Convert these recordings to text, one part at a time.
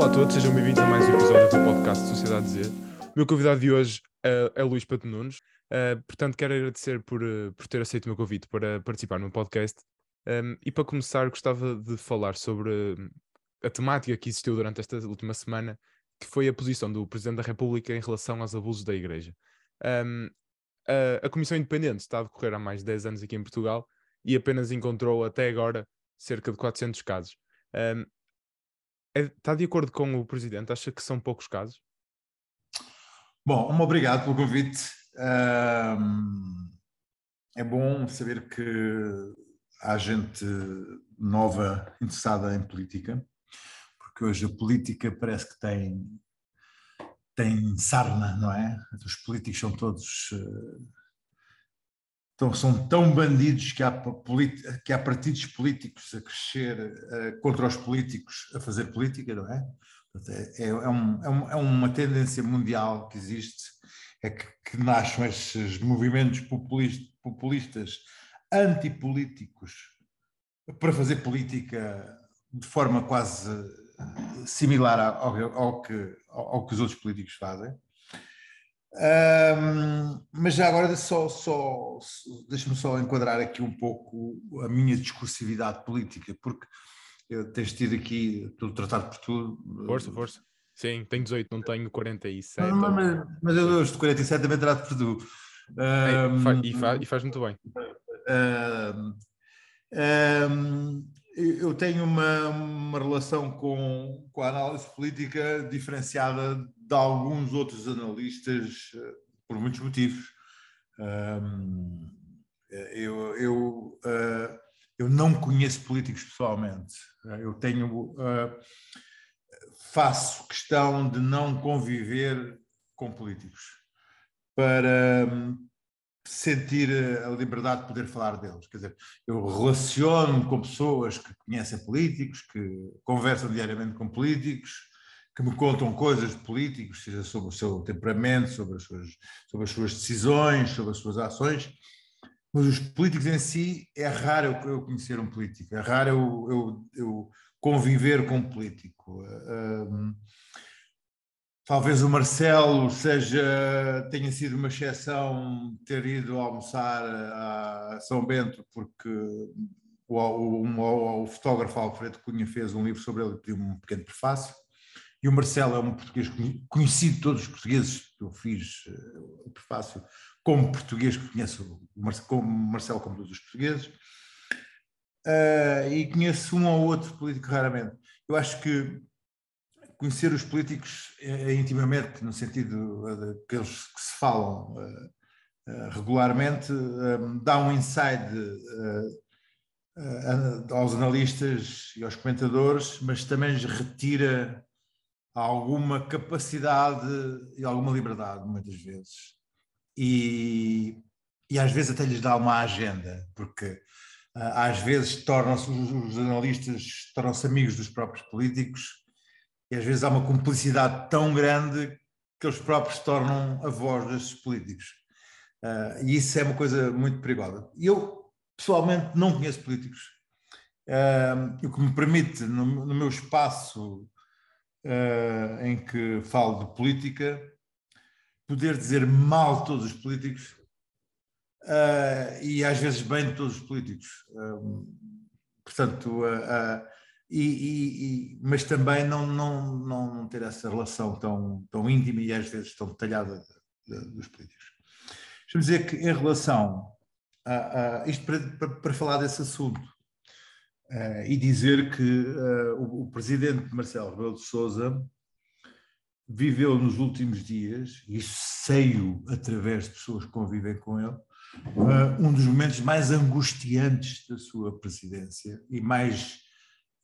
Olá a todos, sejam bem-vindos a mais um episódio do podcast Sociedade Z. O meu convidado de hoje uh, é Luís Pato Nunes, uh, portanto quero agradecer por, uh, por ter aceito o meu convite para participar no podcast. Um, e para começar, gostava de falar sobre a temática que existiu durante esta última semana, que foi a posição do Presidente da República em relação aos abusos da Igreja. Um, a, a, Comissão Independente está a decorrer há mais de 10 anos aqui em Portugal e apenas encontrou até agora cerca de 400 casos. Um, é, está de acordo com o Presidente? Acha que são poucos casos? Bom, obrigado pelo convite. É bom saber que há gente nova interessada em política, porque hoje a política parece que tem, tem sarna, não é? Os políticos são todos. Então, são tão bandidos que há, que há partidos políticos a crescer uh, contra os políticos a fazer política, não é? É, é, é, é, um, é uma tendência mundial que existe, é que, que nascem esses movimentos populistas antipolíticos para fazer política de forma quase similar ao, ao, que, ao que os outros políticos fazem. Um, mas já agora só, só deixa-me só enquadrar aqui um pouco a minha discursividade política, porque eu tens tido aqui tudo tratado por tudo. Força, força. Sim, tenho 18, não tenho 47. Não, não, mas, mas eu de 47 também trato por tu. Um, e, faz, e faz muito bem. Um, eu tenho uma, uma relação com, com a análise política diferenciada de alguns outros analistas eh, por muitos motivos. eu, eu, uh, eu não conheço políticos pessoalmente. Eu tenho. Uh, faço questão de não conviver com políticos para, sentir a liberdade de poder falar deles. Quer dizer, eu relaciono com pessoas que conhecem políticos, que conversam diariamente com políticos, que me contam coisas de políticos, seja sobre o seu temperamento, sobre as suas, sobre as suas decisões, sobre as suas ações. Mas os políticos em si, é raro eu conhecer um político, é raro eu, eu, eu conviver com um político. Um, Talvez o Marcelo seja, tenha sido uma exceção ter ido almoçar a São Bento, porque o, o, o fotógrafo Alfredo Cunha fez um livro sobre ele e pediu um pequeno prefácio. E o Marcelo é um português conhecido de todos os portugueses. Eu fiz eh, o prefácio como português que conheço o Marcelo, como Marcelo, como todos os portugueses. Uh, e conheço um ou outro político raramente. Eu acho que conhecer os políticos é, intimamente, no sentido de aqueles que se falam regularmente, dá um inside uh, aos analistas e aos comentadores, mas também lhes retira alguma capacidade e alguma liberdade, muitas vezes. E, e às vezes até lhes dá uma agenda, porque às vezes tornam-se os analistas tornam-se amigos dos próprios políticos e às vezes há uma cumplicidade tão grande que eles próprios tornam a voz desses políticos. Uh, e isso é uma coisa muito perigosa. Eu, pessoalmente, não conheço políticos. Uh, o que me permite, no, no meu espaço uh, em que falo de política, poder dizer mal todos os políticos e às vezes bem de todos os políticos. portanto, e, e, e, mas também não, não, não ter essa relação tão, tão íntima e às vezes tão detalhada de, de, dos políticos. Deixa-me dizer que em relação a, a isto para, para, para, falar desse assunto uh, e dizer que uh, o, o, presidente Marcelo Rebelo de Sousa viveu nos últimos dias, e sei-o através de pessoas que convivem com ele, uh, um dos momentos mais angustiantes da sua presidência e mais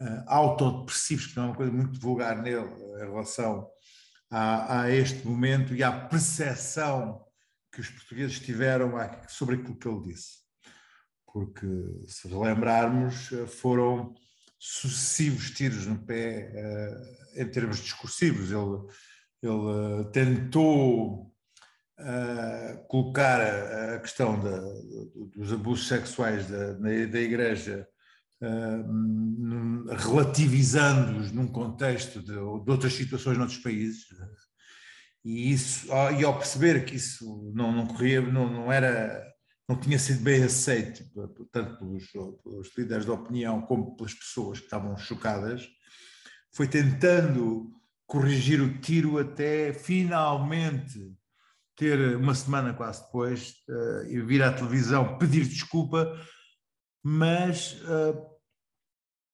uh, autodepressivos, que não é uma coisa muito vulgar nele em relação a, a, este momento e à percepção que os portugueses tiveram sobre aquilo que ele disse. Porque, se lembrarmos, foram sucessivos tiros no pé uh, em termos discursivos. Ele, ele uh, tentou uh, colocar a, a questão da, dos abusos sexuais da, da Igreja uh, relativizando-os num contexto de, de, outras situações noutros países. E, isso, e ao perceber que isso não, não corria, não, não era não tinha sido bem aceito, tanto pelos, pelos, líderes da opinião como pelas pessoas que estavam chocadas, foi tentando corrigir o tiro até finalmente ter uma semana quase depois uh, vir à televisão pedir desculpa, mas uh,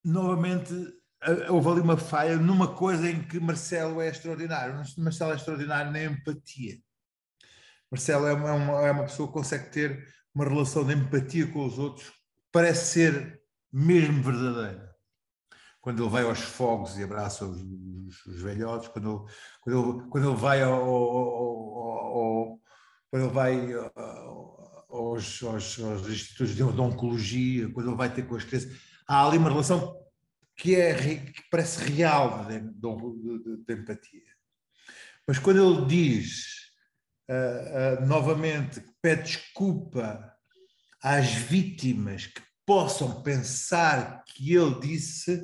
novamente uh, houve ali uma falha numa coisa em que Marcelo é extraordinário. Marcelo é extraordinário na empatia. Marcelo é uma, é uma, é uma pessoa que consegue ter uma relação de empatia com os outros, parece ser mesmo verdadeira quando ele vai aos fogos e abraça os, os, os velhotes, quando quando ele, quando ele vai ao, ao, ao, quando ele vai aos, aos, aos, institutos de oncologia, quando ele vai ter com as crianças, há ali uma relação que, é, que parece real de, de, de, de empatia. Mas quando ele diz uh, uh, novamente que pede desculpa às vítimas que possam pensar que ele disse,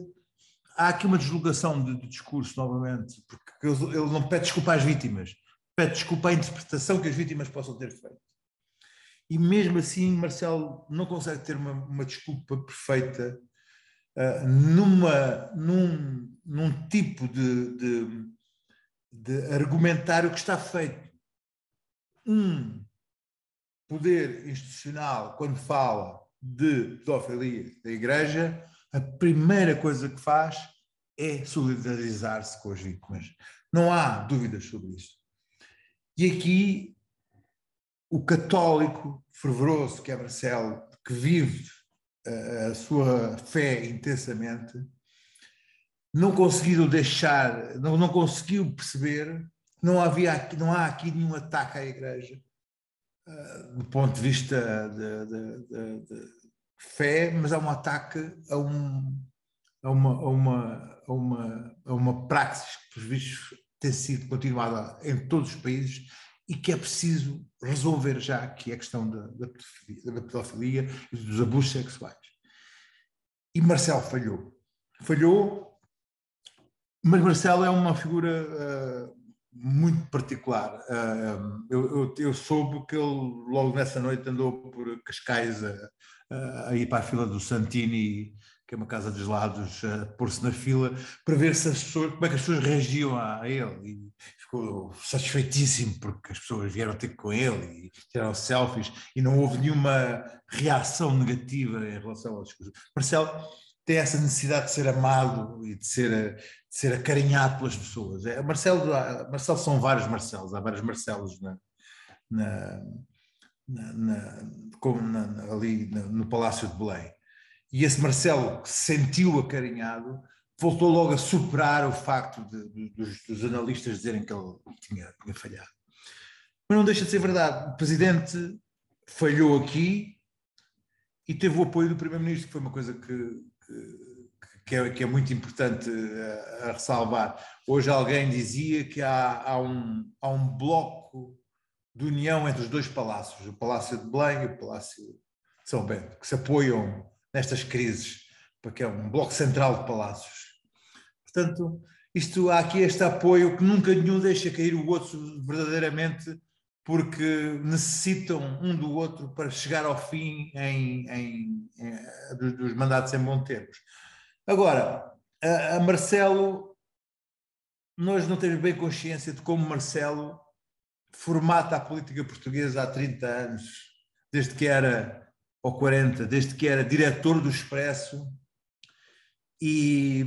há aqui uma deslocação de, discurso novamente, porque ele, ele, não pede desculpa às vítimas, pede desculpa à interpretação que as vítimas possam ter feito. E mesmo assim, Marcelo não consegue ter uma, uma desculpa perfeita uh, numa, num, num tipo de, de, de argumentário que está feito. Um poder institucional, quando fala de pedofilia da Igreja, a primeira coisa que faz é solidarizar-se com as vítimas. Não há dúvidas sobre isso. E aqui, o católico fervoroso que é Marcelo, que vive a sua fé intensamente, não conseguiu deixar, não, não conseguiu perceber não havia não há aqui nenhum ataque à Igreja uh, do ponto de vista de, de, de, de fé, mas há um ataque a, um, a, uma, a, uma, a, uma, a uma praxis que, por vistos, tem sido continuada em todos os países e que é preciso resolver já, que é a questão da, da, pedofilia, da pedofilia e dos abusos sexuais. E Marcelo falhou. Falhou, mas Marcelo é uma figura uh, muito particular. Uh, eu, eu, eu, soube que ele, logo nessa noite, andou por Cascais a, a ir para a fila do Santini, que é uma casa de gelados, a pôr-se na fila para ver se as pessoas, como é que as pessoas reagiam a, a ele. Ficou satisfeitíssimo porque as pessoas vieram ter com ele e tiraram selfies e não houve nenhuma reação negativa em relação ao discurso. Marcelo tem essa necessidade de ser amado e de ser, de ser acarinhado pelas pessoas. É, Marcelo, Marcelo são vários Marcelos, há vários Marcelos na, na na, como ali no Palácio de Belém. E esse Marcelo, que se sentiu acarinhado, voltou logo a superar o facto de, de, dos, dos, analistas dizerem que ele tinha, tinha falhado. Mas não deixa de ser verdade. O presidente falhou aqui e teve o apoio do primeiro-ministro, que foi uma coisa que, que, que, é, que é, muito importante a, a, ressalvar. Hoje alguém dizia que há, há, um, há um bloco de união entre os dois palácios, o Palácio de Belém e o Palácio de São Bento, que se apoiam nestas crises, porque é um bloco central de palácios. Portanto, isto, há aqui este apoio que nunca nenhum deixa cair o outro verdadeiramente, porque necessitam um do outro para chegar ao fim em, em, em, dos, dos mandatos em bom termos. Agora, a, a Marcelo, nós não temos bem consciência de como Marcelo formata a política portuguesa há 30 anos, desde que era, ou 40, desde que era diretor do Expresso e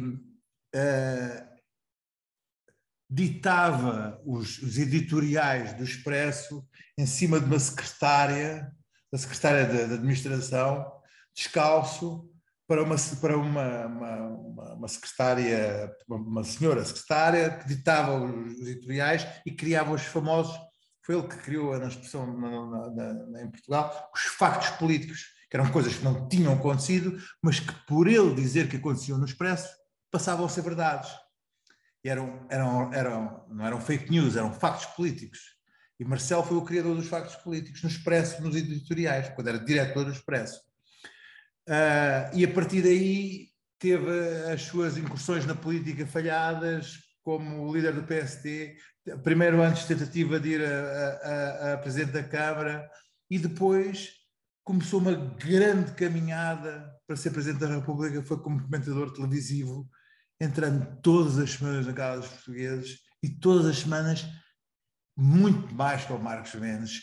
ditava os, os, editoriais do Expresso em cima de uma secretária, da secretária da administração, descalço, para uma, para uma, uma, uma, secretária, uma, senhora secretária que ditava os editoriais e criava os famosos. Foi ele que criou a expressão na, na, na, em Portugal, os factos políticos, que eram coisas que não tinham acontecido, mas que por ele dizer que aconteciam no Expresso, passavam a ser verdades. E eram, eram, eram, não eram fake news, eram factos políticos. E Marcelo foi o criador dos factos políticos no Expresso, nos editoriais, quando era diretor do Expresso. Uh, e a partir daí teve as suas incursões na política falhadas, como líder do PSD, primeiro antes tentativa de ir a, a, a presidente da Câmara, e depois começou uma grande caminhada para ser presidente da República, foi como comentador televisivo, entrando todas as semanas na casa dos portugueses e todas as semanas, muito mais que o Marcos Mendes,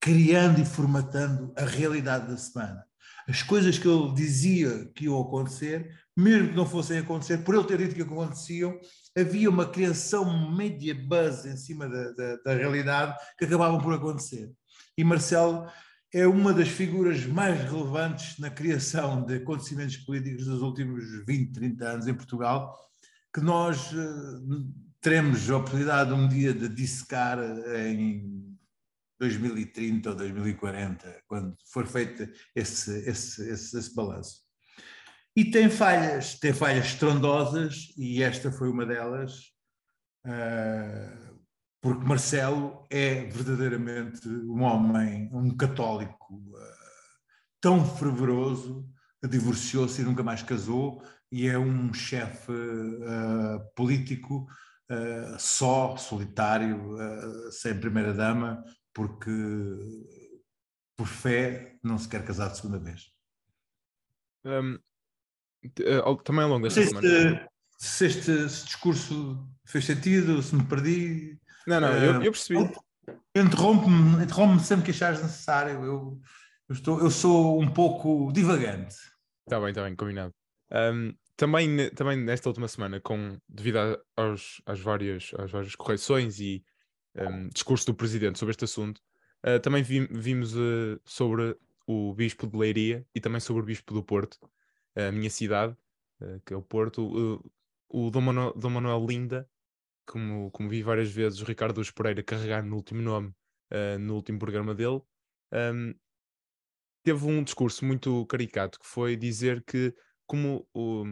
criando e formatando a realidade da semana. As coisas que ele dizia que iam acontecer, mesmo que não fossem acontecer, por ele ter dito que aconteciam, havia uma criação media buzz em cima da, da, da realidade que acabavam por acontecer. E Marcelo é uma das figuras mais relevantes na criação de acontecimentos políticos dos últimos 20, 30 anos em Portugal, que nós uh, teremos a oportunidade um dia de dissecar em 2030 ou 2040, quando for feito esse, esse, esse, esse balanço. E tem falhas, tem falhas estrondosas, e esta foi uma delas, uh, porque Marcelo é verdadeiramente um homem, um católico uh, tão fervoroso, divorciou-se e nunca mais casou, e é um chefe uh, político uh, só, solitário, sem primeira-dama, porque por fé não se quer casar de segunda vez. Um, também ao longo desta semana. Se este, esse discurso fez sentido, se me perdi, não, não, eu, eu percebi. Interrompe-me interrompe sempre que achares necessário. Eu, eu, estou, eu sou um pouco divagante. Está bem, está bem, combinado. Um, também, também nesta última semana, com, devido aos, às, várias, às várias correções e um, discurso do Presidente sobre este assunto, uh, também vi, vimos uh, sobre o Bispo de Leiria e também sobre o Bispo do Porto, a minha cidade, uh, que é o Porto, o Dom Manuel, Dom Manuel Linda, como, como vi várias vezes o Ricardo Pereira carregar no último nome, uh, no último programa dele, um, teve um discurso muito caricato que foi dizer que como o,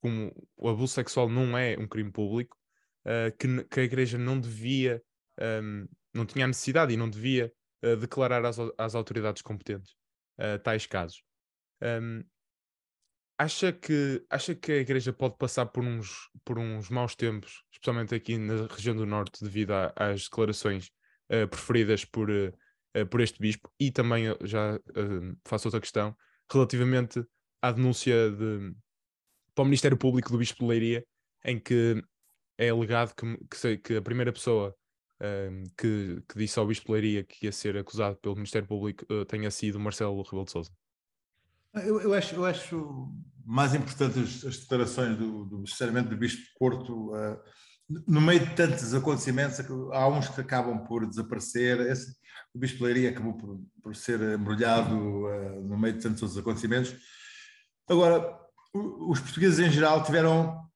como o abuso sexual não é um crime público, uh, que, que, a igreja não devia, um, não tinha necessidade e não devia uh, declarar às, às, autoridades competentes tais casos. Um, Acha que, acha que a Igreja pode passar por uns, por uns maus tempos, especialmente aqui na região do Norte, devido a, às declarações uh, preferidas por, uh, por este Bispo? E também, já uh, faço outra questão, relativamente à denúncia de, para o Ministério Público do Bispo de Leiria, em que é alegado que, que, que a primeira pessoa que, que, disse ao Bispo de Leiria que ia ser acusado pelo Ministério Público tenha sido Marcelo Rebelo de Sousa. Eu, eu, acho, eu acho mais importante as, as declarações do, do, sinceramente, do Bispo de Porto. Uh, no meio de tantos acontecimentos, há uns que acabam por desaparecer. Esse, o Bispo Leiria acabou por, por ser embrulhado uh, no meio de tantos acontecimentos. Agora, os portugueses em geral tiveram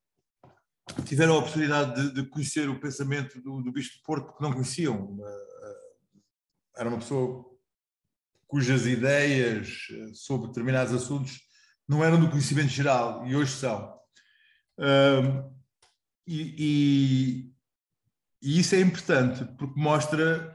tiveram a oportunidade de, de conhecer o pensamento do, do Bispo de Porto porque não conheciam. Uh, era uma pessoa cujas ideias eh, sobre determinados assuntos não eram do conhecimento geral e hoje são. E, e, e, isso é importante porque mostra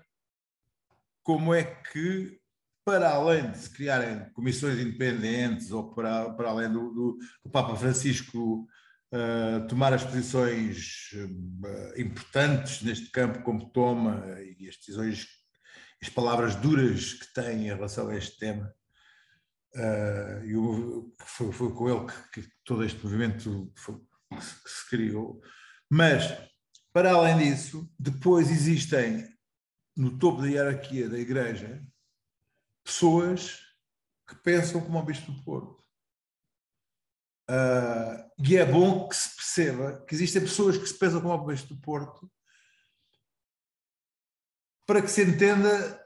como é que, para além de se criarem comissões independentes ou para, para além do, do, do Papa Francisco uh, tomar as posições uh, importantes neste campo como toma e as decisões as palavras duras que tem em relação a este tema. Uh, e o, foi, foi, com ele que, que todo este movimento foi, se, que se criou. Mas, para além disso, depois existem no topo da hierarquia da Igreja pessoas que pensam como o Bispo do Porto. Uh, e é bom que se perceba que existem pessoas que se pensam como o Bispo do Porto para que se entenda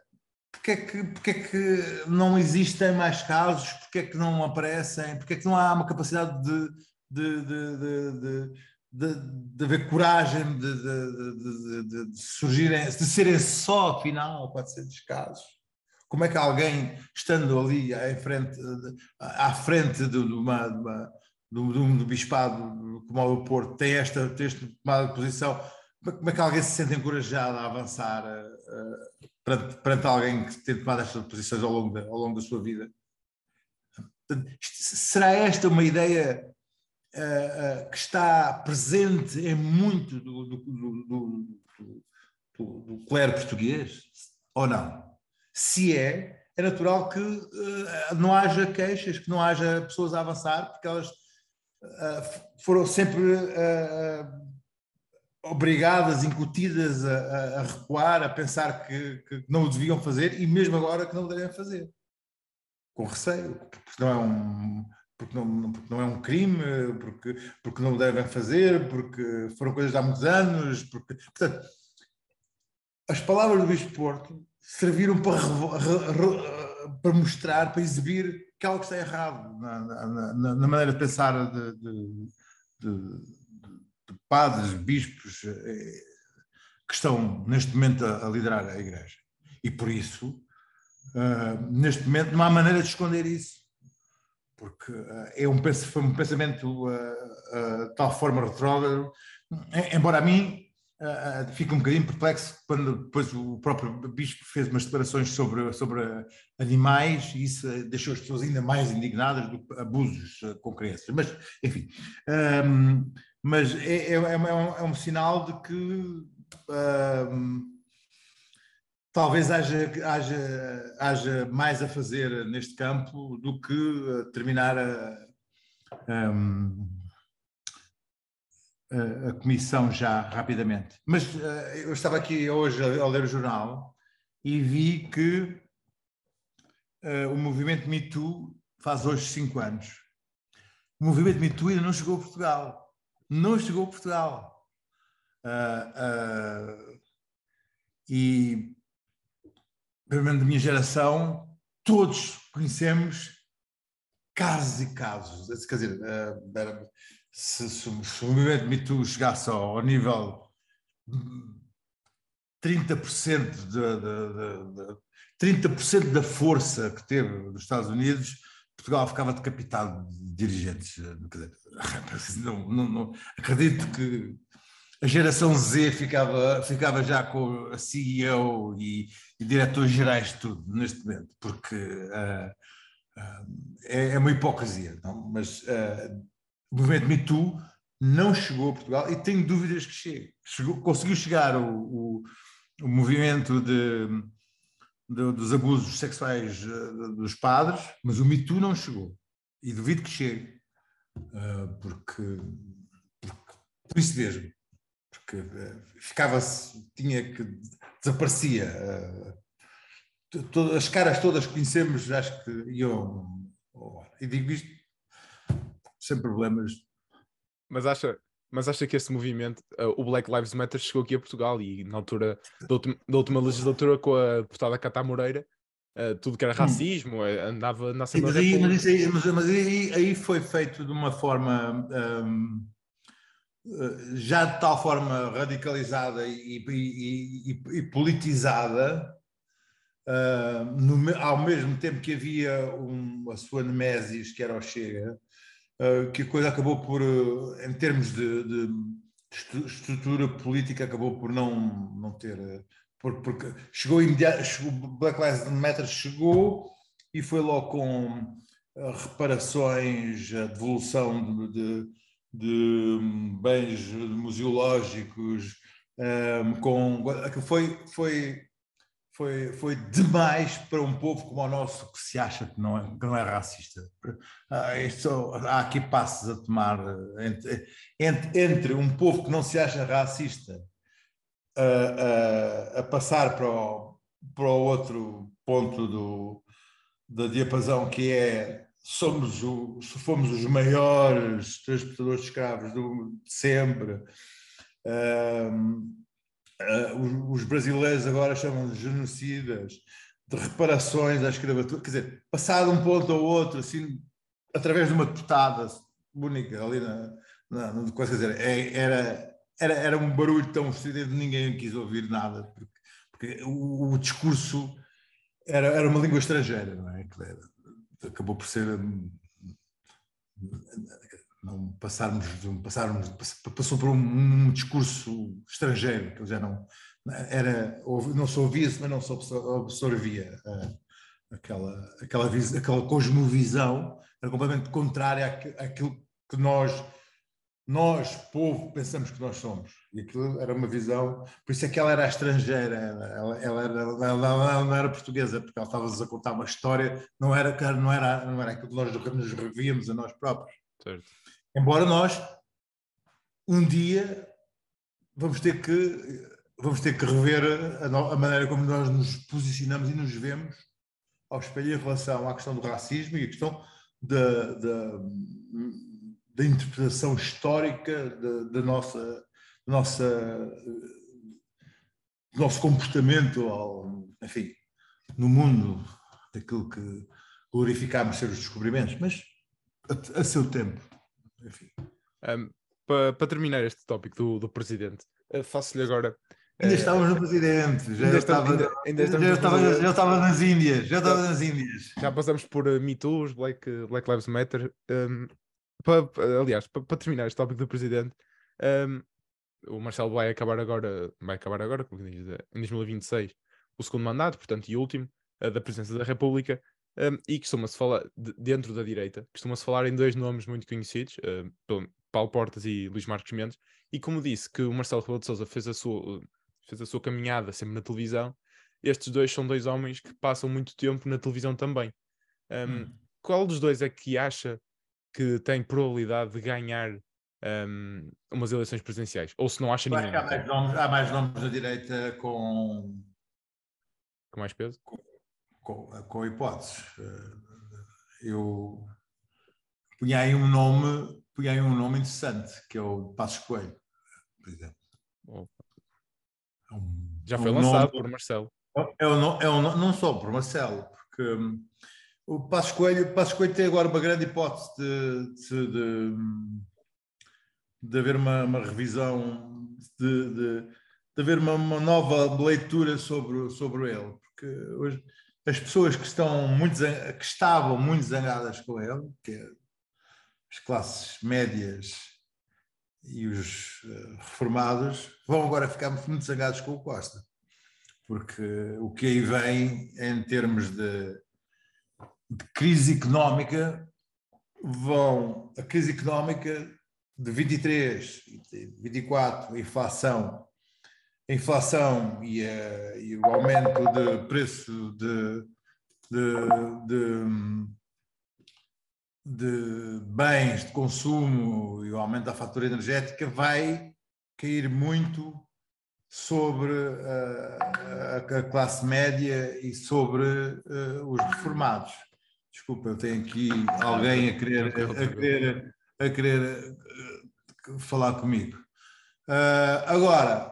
porque é que, porque é que não existem mais casos, porque é que não aparecem, porque é que não há uma capacidade de, de, de, de, de, de haver coragem de, de, de, de, surgirem, de serem só, afinal, pode ser dos casos. Como é que alguém, estando ali à frente, à frente de, uma, de, uma, um, de um bispado como o Porto, tem esta, tem esta de posição como é que alguém se sente encorajado a avançar uh, perante, perante, alguém que tem tomado estas posições ao longo, de, ao longo da sua vida? Será esta uma ideia uh, uh, que está presente em muito do, do, do, do, do clero português? Ou não? Se é, é natural que uh, não haja queixas, que não haja pessoas a avançar, porque elas foram sempre obrigadas, incutidas a, a, recuar, a pensar que, que, não o deviam fazer e mesmo agora que não o devem fazer. Com receio, porque não é um, porque não, porque não é um crime, porque, porque não o devem fazer, porque foram coisas de há muitos anos. Porque, portanto, as palavras do Bispo Porto serviram para, para mostrar, para exibir que algo está errado na, na, na maneira de pensar de, de, de padres, bispos eh, que estão neste momento a, liderar a Igreja. E por isso, uh, neste momento, não há maneira de esconder isso. Porque uh, é um, foi um pensamento de tal forma retrógrado, embora a mim fique um bocadinho perplexo quando depois o próprio bispo fez umas declarações sobre, sobre animais e isso deixou as pessoas ainda mais indignadas do abusos com crianças. Mas, enfim, um, mas é, é, é, um, é, um, sinal de que talvez haja, haja, haja mais a fazer neste campo do que terminar a, a, a comissão já rapidamente. Mas uh, eu estava aqui hoje a, a, ler o jornal e vi que uh, o movimento Me Too faz hoje cinco anos. O movimento Me Too ainda não chegou a Portugal não chegou a Portugal. Uh, uh, e, pelo menos da minha geração, todos conhecemos casos e casos. Quer dizer, uh, se, se, se, o movimento Me Too chegasse ao nível 30% de, de, de, de 30% da força que teve nos Estados Unidos, Portugal ficava decapitado de dirigentes. Não, não, não, acredito que a geração Z ficava, ficava já com a CEO e, e diretores gerais de tudo neste momento, porque uh, uh, é, é, uma hipocrisia. Não? Mas uh, o movimento Me Too não chegou a Portugal e tenho dúvidas que chegue. Chegou, conseguiu chegar o, o, o movimento de dos abusos sexuais eh, dos padres, mas o Me Too não chegou. E duvido que chegue, eh, porque, porque por isso mesmo, porque eh, ficava-se, tinha que, desaparecia. As caras todas que conhecemos, acho que iam. E digo isto sem problemas. Mas acha, mas acha que esse movimento, uh, o Black Lives Matter, chegou aqui a Portugal e na altura da última, da última legislatura com a deputada Catá Moreira, uh, tudo que era hum. racismo, hum. andava na Assembleia mas, aí, mas, aí, mas, mas aí, aí, foi feito de uma forma um, já de tal forma radicalizada e, e, e, e politizada, uh, no, ao mesmo tempo que havia um, a sua nemesis, que era o Chega, que a coisa acabou por, eh, em termos de, de, estrutura política, acabou por não, não ter. Eh, por, porque chegou imediato, chegou, Black Lives Matter chegou e foi logo com reparações, a devolução de, de, bens museológicos, um, com, foi, foi foi, foi demais para um povo como o nosso que se acha que não é, que não é racista. Ah, isto, há aqui passos a tomar eh, entre, entre, entre, um povo que não se acha racista a, a, a passar para o, para o outro ponto do, da diapasão que é somos o, fomos os maiores transportadores de escravos do, de sempre. Uh, os, brasileiros agora chamam de genocidas, de reparações à escravatura, quer dizer, passar de um ponto ao outro, assim, através de uma deputada única ali na, na, na quer dizer, é, era, era, era um barulho tão estridente ninguém quis ouvir nada, porque, porque o, o, discurso era, era uma língua estrangeira, não é? Acabou por ser não passarmos, passarmos passou por um, um, discurso estrangeiro que já não era não se ouvia mas não se absorvia aquela, aquela, aquela cosmovisão era completamente contrária àquilo que nós, nós, povo, pensamos que nós somos. E aquilo era uma visão, por isso é que ela era estrangeira, ela, ela, era, ela não era portuguesa, porque ela estava-nos a contar uma história, não era, não era, não era aquilo que nós nos revíamos a nós próprios. Certo. Embora nós, um dia, vamos ter que vamos ter que rever a, a, maneira como nós nos posicionamos e nos vemos ao espelho em relação à questão do racismo e a questão da, da, da interpretação histórica da, da nossa, nossa do nosso comportamento, ao, enfim, no mundo, daquilo que glorificámos ser os descobrimentos, mas a, a seu tempo, enfim. Um, para, para terminar este tópico do, do presidente, eh, faço-lhe agora Ainda estávamos no presidente, já, ainda estava, ainda, ainda já, estava, já estava nas Índias, já estava nas Índias. Já passamos por uh, Me Too, Black, Black Lives Matter. Um, para, aliás, para, para, terminar este tópico do presidente, um, o Marcelo vai acabar agora, vai acabar agora, como diz, eh, em 2026, o segundo mandato, portanto, e último, da presidência da República. Um, e costuma-se falar, de, dentro da direita, costuma-se falar em dois nomes muito conhecidos, uh, Paulo Portas e Luís Marcos Mendes, e como disse que o Marcelo Rebelo de Sousa fez a sua fez a sua caminhada sempre na televisão, estes dois são dois homens que passam muito tempo na televisão também. Um, hum. Qual dos dois é que acha que tem probabilidade de ganhar um, umas eleições presidenciais? Ou se não acha nenhum? Há mais, nomes, há mais nomes da direita com. Com mais peso? Com, com, com hipóteses. Eh, eu punha aí um nome, punha aí um nome interessante, que é o Passos Coelho, por exemplo. Oh. Já foi um lançado nome, por Marcelo. É um, é um, não só por Marcelo, porque um, o Passos Coelho, Passos Coelho tem agora uma grande hipótese de, de, de, de haver uma, uma revisão, de, de, de haver uma, uma, nova leitura sobre, sobre ele, porque hoje as pessoas que estão muito que estavam muito zangadas com ele, que é as classes médias e os uh, reformados vão agora ficar muito zangados com o Costa, porque o que aí vem em termos de, de crise económica vão a crise económica de 23 e 24, a inflação, a inflação e, a, e o aumento de preço de, de, de de bens de consumo e o aumento da fatura energética vai cair muito sobre a, a classe média e sobre uh, os reformados. Desculpa, eu tenho aqui alguém a querer, a querer, a querer falar comigo. Uh, agora,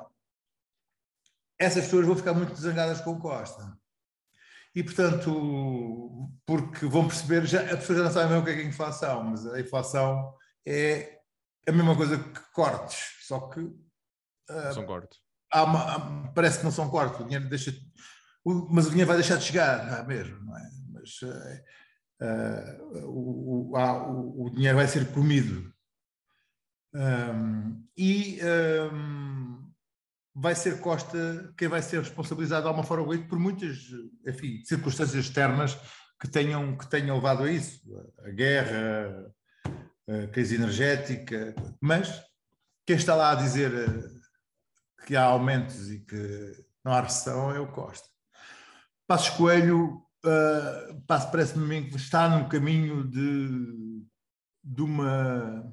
essas pessoas vão ficar muito zangadas com o Costa e, portanto, porque vão perceber, já, as pessoas já não sabem o que é, que é inflação, mas a inflação é a mesma coisa que cortes, só que. Uh, são cortes. Uma, há, parece que não são cortes, o dinheiro deixa. O, mas o dinheiro vai deixar de chegar, mesmo, não é? Mas uh, o, o, o, dinheiro vai ser comido. Um, e. Um, vai ser Costa quem vai ser responsabilizado de alguma forma por muitas enfim, circunstâncias externas que tenham, que tenham levado a isso. A guerra, a crise energética, mas quem está lá a dizer eh, que há aumentos e que não há recessão é o Costa. Passos Coelho, uh, parece-me que está num caminho de, de uma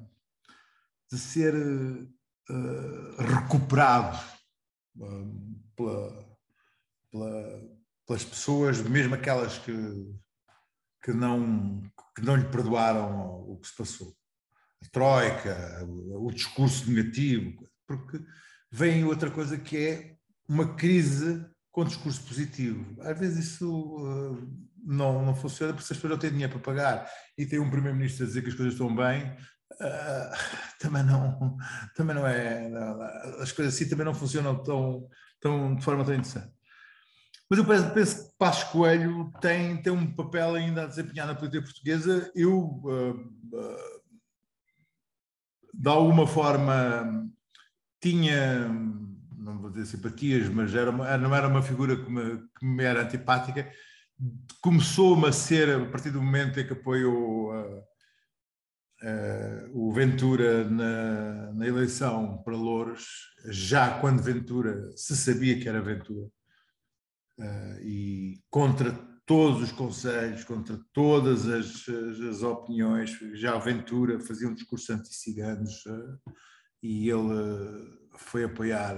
de ser uh, recuperado pela, pela, pelas pessoas, mesmo aquelas que, que, não, que não lhe perdoaram o que se passou. A troika, o, discurso negativo, porque vem outra coisa que é uma crise com discurso positivo. Às vezes isso uh, não, não funciona porque as pessoas não têm dinheiro para pagar e tem um primeiro-ministro a dizer que as coisas estão bem, Uh, também não também não é as coisas assim também não funcionam tão, tão de forma tão interessante. Mas eu penso, penso que Passos Coelho tem, tem um papel ainda a desempenhar na política portuguesa. Eu uh, uh, de alguma forma tinha não vou dizer simpatias mas era uma, não era uma figura que me, que me era antipática. Começou-me a ser, a partir do momento em que apoiou uh, o Ventura na, na, eleição para Louros, já quando Ventura se sabia que era Ventura, uh, e contra todos os conselhos, contra todas as, as, opiniões, já Ventura fazia um discurso anti-ciganos e ele foi apoiar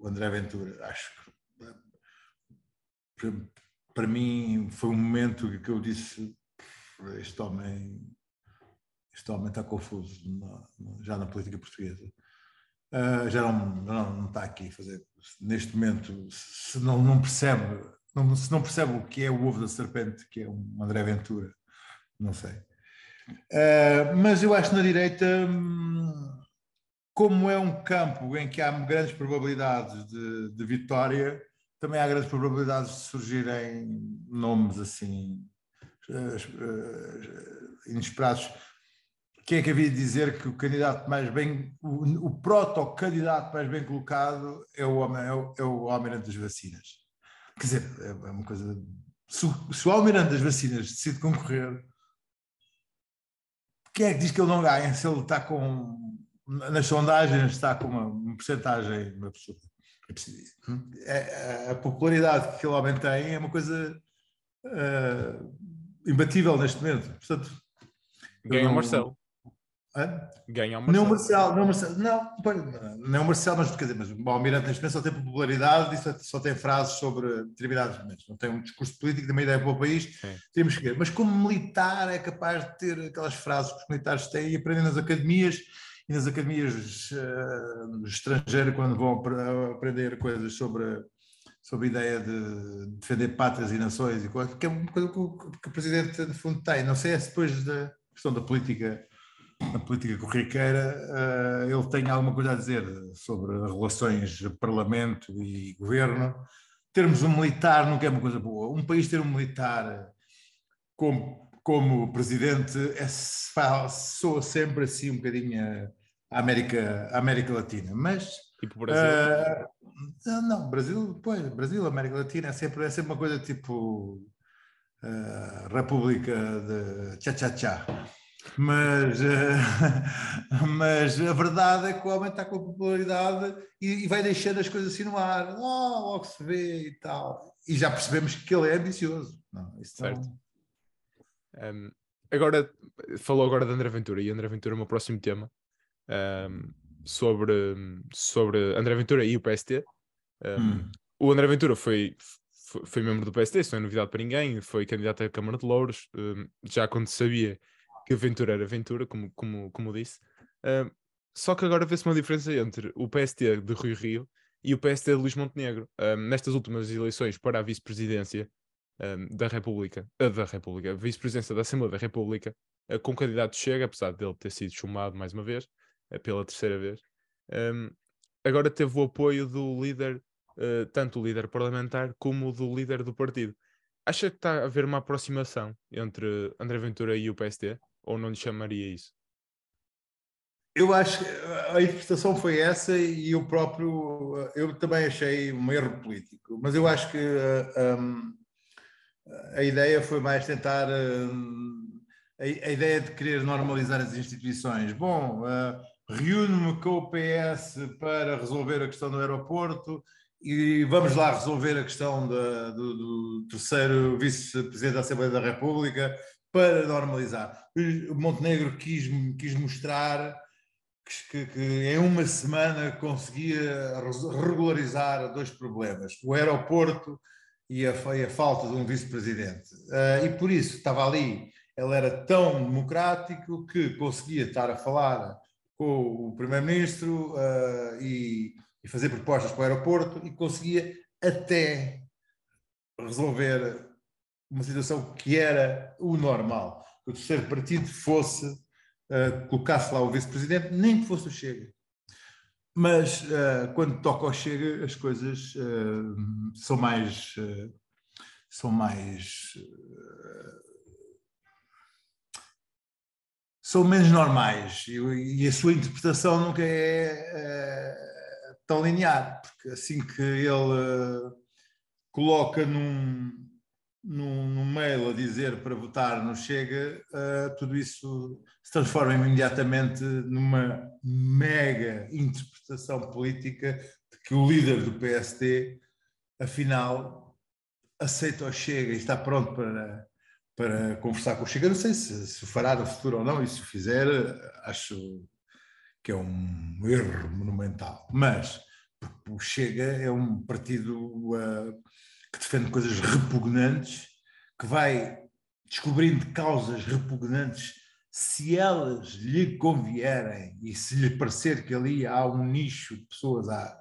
o André Ventura, acho que para mim foi um momento que eu disse este homem este homem está confuso já na política portuguesa uh, já não, não, não, está aqui fazer neste momento se não, não percebe não, se não percebe o que é o ovo da serpente que é um André Ventura não sei uh, mas eu acho na direita como é um campo em que há grandes probabilidades de, de vitória também há grandes probabilidades de surgirem nomes assim uh, inesperados. Quem é que havia de dizer que o candidato mais bem, o, o proto-candidato mais bem colocado é o, homem, é o, é o almirante das vacinas? Quer dizer, é, é uma coisa. Se, se o almirante das vacinas decide concorrer, quem é que diz que ele não ganha se ele está com. Nas sondagens está com uma, uma porcentagem absurda? É, a, popularidade que aquele homem tem é uma coisa uh, imbatível neste momento. Portanto, Ganha o Marcelo. Hã? Ganha o Marcelo. Não, Marcelo, não, Marcelo, não, não o Marcelo, mas quer dizer, mas o Almirante neste momento só tem popularidade e só, tem frases sobre determinados momentos. Não tem um discurso político, tem uma ideia para o país, Sim. temos que ver. Mas como militar é capaz de ter aquelas frases que os militares têm e aprendem nas academias e nas academias uh, estrangeiras, quando vão aprender coisas sobre, sobre a ideia de defender pátrias e nações, e coisa, que é uma coisa que o, que o Presidente, de fundo, tem. Não sei é se depois da questão da política na política corriqueira, uh, ele tem alguma coisa a dizer sobre relações Parlamento e Governo. Termos um militar nunca é uma coisa boa. Um país ter um militar como como presidente é, soa sempre assim um bocadinho a América, a América Latina, mas... Tipo Brasil? Uh, não, Brasil, pois, Brasil, América Latina é sempre, é sempre uma coisa tipo uh, República de tchá-tchá-tchá. Mas, uh, mas a verdade é que o homem está com a popularidade e, e vai deixando as coisas assim no ar. Oh, logo se vê e tal. E já percebemos que ele é ambicioso. Não, isso certo. Não, um, agora, falou agora de André Ventura, e André Ventura é o meu próximo tema, um, sobre, sobre André Ventura e o PST. Um, hum. O André Ventura foi, foi, foi, membro do PST, isso não é novidade para ninguém, foi candidato à Câmara de Louros, já quando sabia que a Ventura era Ventura, como, como, como disse. só que agora vê-se uma diferença entre o PST de Rio Rio e o PST de Luís Montenegro. nestas últimas eleições para a vice-presidência, da República, uh, da República, vice-presidência da Assembleia da República, uh, com o candidato Chega, apesar dele ter sido chumado mais uma vez, uh, pela terceira vez, um, agora teve o apoio do líder, tanto o líder parlamentar como do líder do partido. Acha que está a haver uma aproximação entre André Ventura e o PSD? Ou não lhe chamaria isso? Eu acho que a interpretação foi essa e eu próprio, eu também achei um erro político, mas eu acho que um, a ideia foi mais tentar eh, a, ideia de querer normalizar as instituições. Bom, uh, reúno-me com o PS para resolver a questão do aeroporto e vamos lá resolver a questão da, do, do, terceiro vice-presidente da Assembleia da República para normalizar. O Montenegro quis, quis mostrar que, que, em uma semana conseguia regularizar dois problemas: o aeroporto e a, e a falta de um vice-presidente. Uh, e por isso estava ali, ele era tão democrático que conseguia estar a falar com o primeiro-ministro uh, e, e, fazer propostas para o aeroporto e conseguia até resolver uma situação que era o normal. Que o terceiro partido fosse, uh, colocasse lá o vice-presidente, nem que fosse o Chega. Mas uh, quando toca ao Chega, as coisas uh, são mais. São mais. são menos normais e, e, a sua interpretação nunca é tão linear, porque assim que ele coloca num, num, num mail a dizer para votar no Chega, uh, tudo isso se transforma imediatamente numa mega interpretação política de que o líder do PSD, afinal, aceita o Chega e está pronto para, para conversar com o Chega. Não sei se, se fará no futuro ou não, e se o fizer, acho que é um erro monumental. Mas o Chega é um partido uh, que defende coisas repugnantes, que vai descobrindo causas repugnantes se elas lhe convierem e se lhe parecer que ali há um nicho de pessoas a,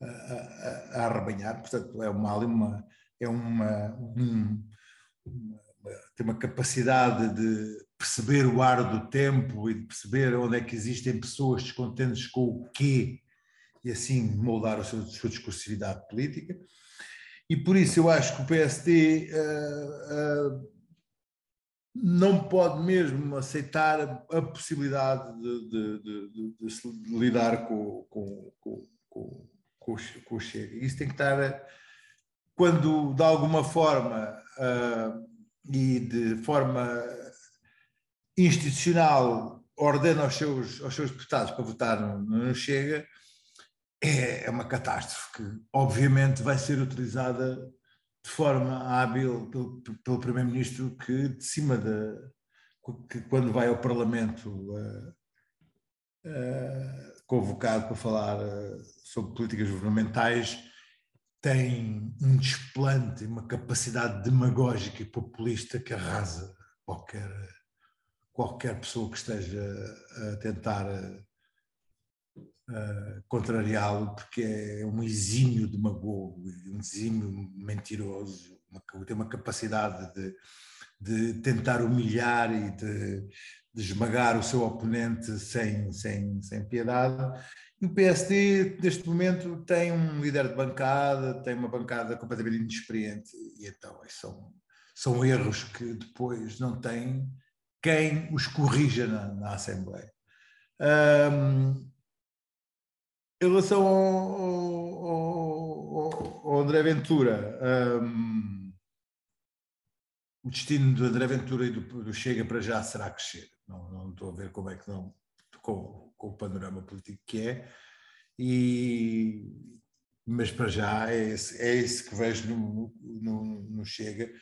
a, a, a arrebanhar, portanto é uma, uma é uma, um, uma, tem uma capacidade de perceber o ar do tempo e de perceber onde é que existem pessoas descontentes com o quê e assim moldar a sua, a sua discursividade política. E por isso eu acho que o PSD uh, uh, não pode mesmo aceitar a possibilidade de, de, de, de lidar com, com, com, com, com o Chega. Isso tem que estar, quando de alguma forma uh, e de forma institucional ordena aos seus, aos seus deputados para votar no, no Chega, é, é uma catástrofe que, obviamente, vai ser utilizada de forma hábil pelo, pelo Primeiro-Ministro que, de cima da. que quando vai ao Parlamento uh, uh, convocado para falar uh, sobre políticas governamentais, tem um desplante, uma capacidade demagógica e populista que arrasa qualquer, qualquer pessoa que esteja a tentar uh, contrariá-lo, porque é um exímio demagogo, um exímio mentiroso, uma, tem uma capacidade de, de tentar humilhar e de, de, esmagar o seu oponente sem, sem, sem piedade. E o PSD, neste momento, tem um líder de bancada, tem uma bancada completamente inexperiente, e então são, são erros que depois não tem quem os corrija na, na Assembleia. Um, em relação ao, ao, ao André Ventura, um, o destino do André Ventura e do, do, Chega para já será crescer. Não, não estou a ver como é que não, com, com o panorama político que é, e, mas para já é esse, é esse que vejo no, no, no Chega.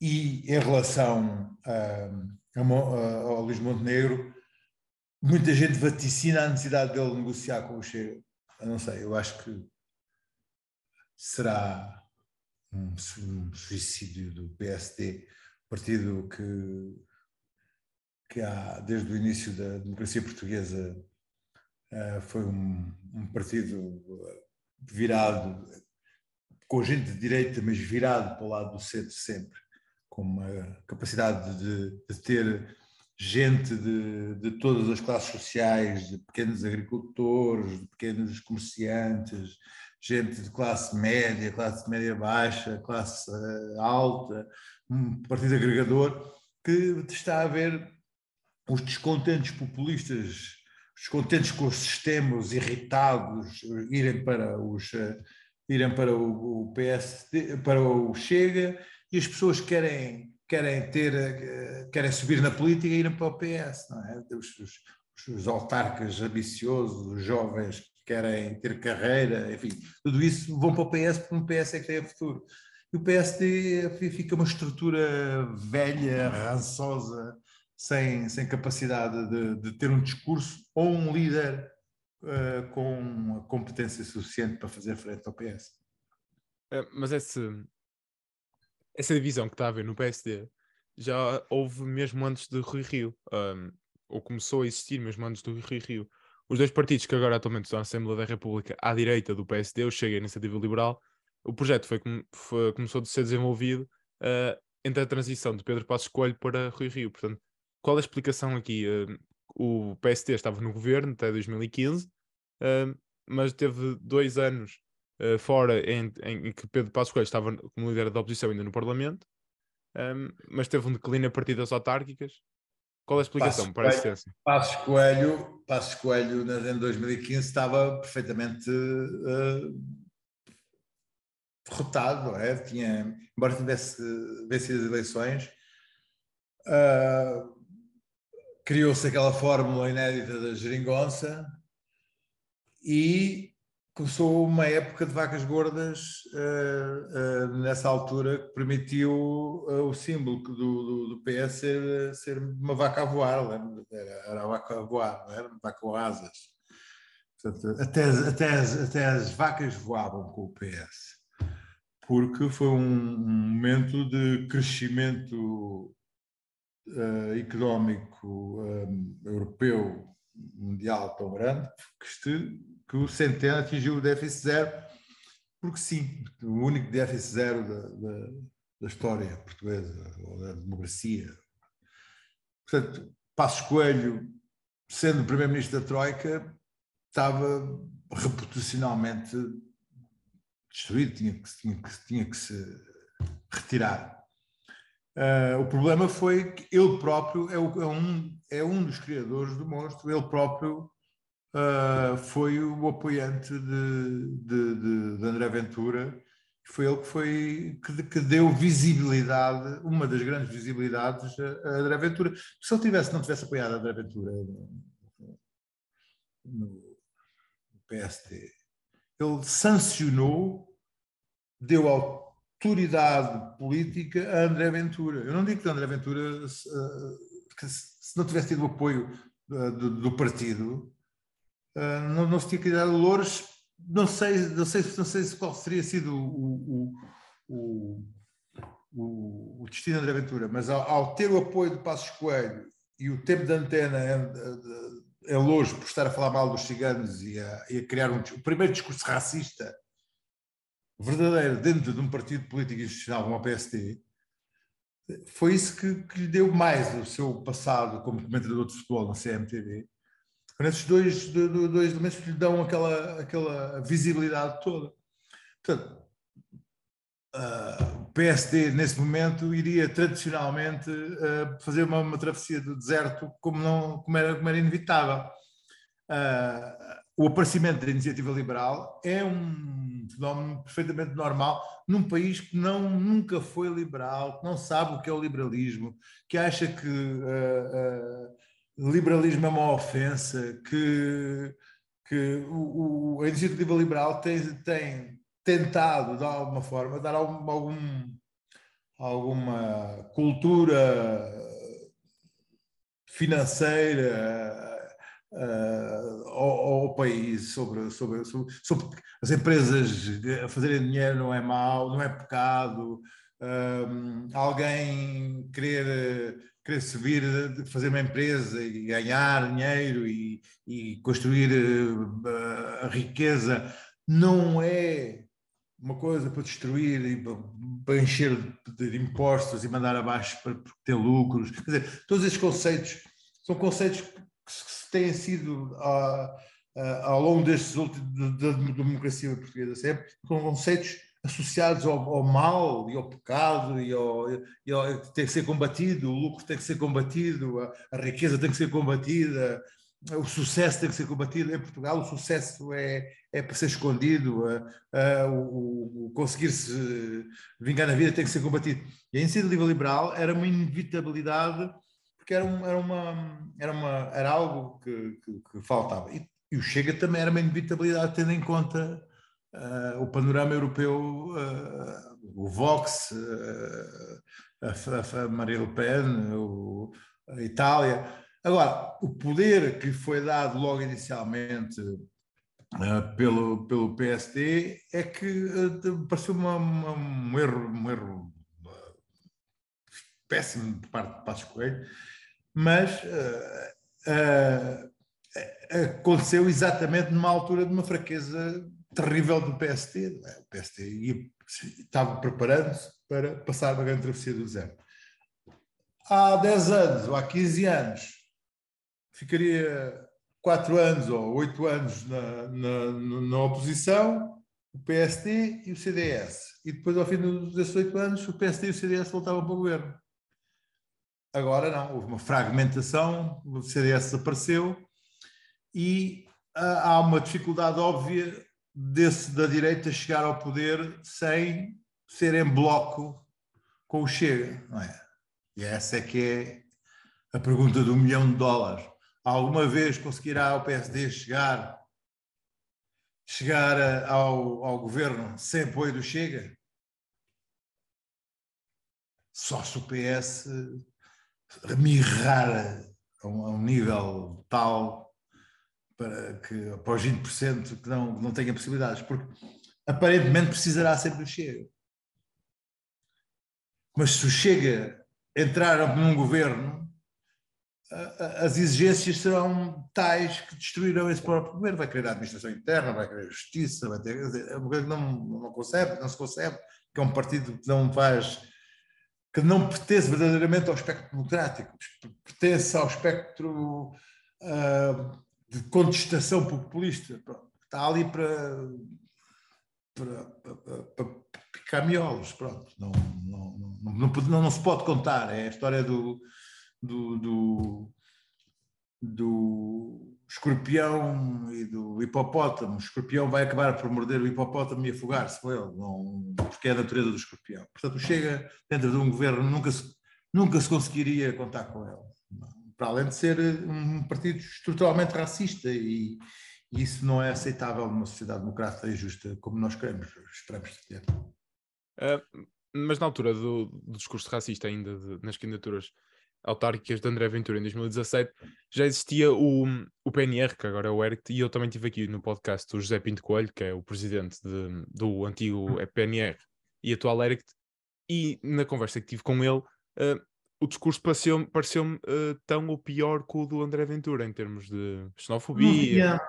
E em relação a, a, ao Luís Montenegro, muita gente vaticina a necessidade dele negociar com o Chega eu não sei, eu acho que será um, um suicídio do PSD, partido que, que há, desde o início da democracia portuguesa uh, foi um, um, partido virado, com gente de direita, mas virado para o lado do centro sempre, com uma capacidade de, de ter gente de, de todas as classes sociais, de pequenos agricultores, de pequenos comerciantes, gente de classe média, classe média baixa, classe eh, alta, um partido agregador, que está a ver os descontentes populistas, os descontentes com os irritados, irem para os eh, irem para o, o PSD, para o Chega, e as pessoas querem querem ter, eh, querem subir na política e irem para o PS, não é? Os, os, os autarcas ambiciosos, os jovens que querem ter carreira, enfim, tudo isso vão para o PS porque o PS é que tem futuro. E o PSD fica uma estrutura velha, rançosa, sem, sem capacidade de, de ter um discurso ou um líder uh, com competência suficiente para fazer frente ao PS. É, mas esse, essa divisão que está a haver no PSD já houve mesmo antes de Rui Rio, um, ou começou a existir mesmo antes do Rui Rio. Os dois partidos que agora atualmente estão na Assembleia da República à direita do PSD, o Chega e a Iniciativa Liberal, o projeto foi, foi começou a ser desenvolvido uh, entre a transição de Pedro Passos Coelho para Rui Rio. Portanto, qual a explicação aqui? Uh, o PSD estava no governo até 2015, uh, mas teve dois anos uh, fora em, em, que Pedro Passos Coelho estava como líder da oposição ainda no Parlamento, um, mas teve um declínio a partir das autárquicas. Qual é a explicação a existência? Passos Coelho, Passos Coelho em 2015 estava perfeitamente uh, derrotado, não é? Tinha, embora tivesse vencido as eleições, uh, criou-se aquela fórmula inédita da geringonça e começou uma época de vacas gordas uh, uh, nessa altura que permitiu uh, o símbolo do, do, do, PS ser, ser uma vaca a voar, era, a vaca a voar, não era uma vaca com asas. Portanto, até, até, as, até as vacas voavam com o PS, porque foi um, um momento de crescimento económico europeu mundial tão grande que, este, que o Centeno atingiu o déficit zero, porque sim, o único déficit zero da, da, da história portuguesa, ou da democracia. Portanto, Passos Coelho, sendo primeiro-ministro da Troika, estava reputacionalmente destruído, tinha que, tinha que, tinha que se retirar. Uh, o problema foi que ele próprio é, o, é, um, é um dos criadores do monstro, ele próprio uh, foi o apoiante de, de, de, de, André Ventura, foi ele que, foi, que, que, deu visibilidade, uma das grandes visibilidades a, André Ventura. Se ele tivesse, não tivesse apoiado André Ventura no, no PSD, ele sancionou, deu autoridade política a André Ventura. Eu não digo que André Ventura, se, eh, se não tivesse tido o apoio eh, do, do partido, eh, não, não se tinha criado louros. Não sei, não sei, não sei qual seria sido o, o, o, o destino de André Ventura, mas ao, ao, ter o apoio de Passos Coelho e o tempo de antena em, em Lourdes por estar a falar mal dos ciganos e a, e a criar um, o primeiro discurso racista verdadeira dentro de um partido político institucional como o PSD, foi isso que, que, lhe deu mais o seu passado como comentador de futebol na CMTV. Foram esses dois, dois, dois elementos lhe dão aquela, aquela visibilidade toda. Portanto, uh, o PSD, nesse momento, iria tradicionalmente uh, fazer uma, uma, travessia do deserto como, não, como, era, como era inevitável. Uh, o aparecimento da iniciativa liberal é um fenómeno perfeitamente normal num país que não, nunca foi liberal, que não sabe o que é o liberalismo, que acha que uh, uh, liberalismo é uma ofensa, que, que o, o, a iniciativa liberal tem, tem tentado, de alguma forma, dar algum, algum alguma cultura financeira uh, ao, ao, país sobre, sobre, sobre, sobre, as empresas fazerem dinheiro não é mau, não é pecado, uh, alguém querer, querer subir, fazer uma empresa e ganhar dinheiro e, e construir uh, riqueza não é uma coisa para destruir e para encher de impostos e mandar abaixo para ter lucros. Quer dizer, todos esses conceitos são conceitos que têm sido uh, uh, ao longo destes últimos da democracia portuguesa sempre com conceitos associados ao, ao, mal e ao pecado e, ao, e ao, tem que ser combatido, o lucro tem que ser combatido, a, a, riqueza tem que ser combatida, o sucesso tem que ser combatido. Em Portugal, o sucesso é, é para ser escondido, o, o conseguir-se vingar na vida tem que ser combatido. E a iniciativa liberal era uma inevitabilidade porque era, um, era, uma, era, uma, era algo que, que, que faltava. E, e, o Chega também era uma inevitabilidade, tendo em conta uh, o panorama europeu, uh, o Vox, uh, a, a Maria Le Pen, o, a Itália. Agora, o poder que foi dado logo inicialmente pelo, pelo PSD é que pareceu uma, uma, um erro, um erro péssimo de parte de Passos Coelho, mas aconteceu exatamente numa altura de uma fraqueza terrível do PST. É? O PST ia, estava preparando-se para passar uma grande travessia do deserto. Há 10 anos ou há 15 anos ficaria 4 anos ou 8 anos na, na, na oposição, o PST e o CDS. E depois, ao fim desses 8 anos, o PST e o CDS voltavam para o governo. Agora não, houve uma fragmentação, o CDS desapareceu e uh, há uma dificuldade óbvia desse, da direita chegar ao poder sem ser em bloco com o Chega, não é? E essa é que é a pergunta do milhão de dólares. Alguma vez conseguirá o PSD chegar, chegar ao, ao governo sem apoio do Chega? Só se o PS mirrar a um, a um nível tal para que para os 20% que não, não tenha possibilidades, porque aparentemente precisará sempre do Chega. Mas se o Chega entrar num governo, as exigências serão tais que destruirão esse próprio governo. Vai querer a administração interna, vai querer a justiça, vai ter. É uma coisa que não, não concebe, não se concebe, que é um partido que não faz. que não pertence verdadeiramente ao espectro democrático, pertence ao espectro uh, de contestação populista. Está ali para, para, para, para pronto. Não, não, não, não, não, se pode contar. É a história do, do, do, do escorpião e do hipopótamo. O escorpião vai acabar por morder o hipopótamo e afogar-se com ele, não, porque é a natureza do escorpião. Portanto, chega dentro de um governo, nunca se, nunca se conseguiria contar com ele. Para além de ser um partido estruturalmente racista e, e isso não é aceitável numa sociedade democrática e justa como nós queremos, esperamos ter. Uh, mas na altura do, do discurso racista ainda de, nas candidaturas autárquicas de André Ventura em 2017, já existia o, o PNR, que agora é o ERCT, e eu também tive aqui no podcast o José Pinto Coelho, que é o presidente de, do antigo PNR e atual ERCT, e na conversa que tive com ele, uh, o discurso pareceu-me pareceu uh, tão ou pior que o do André Ventura, em termos de xenofobia,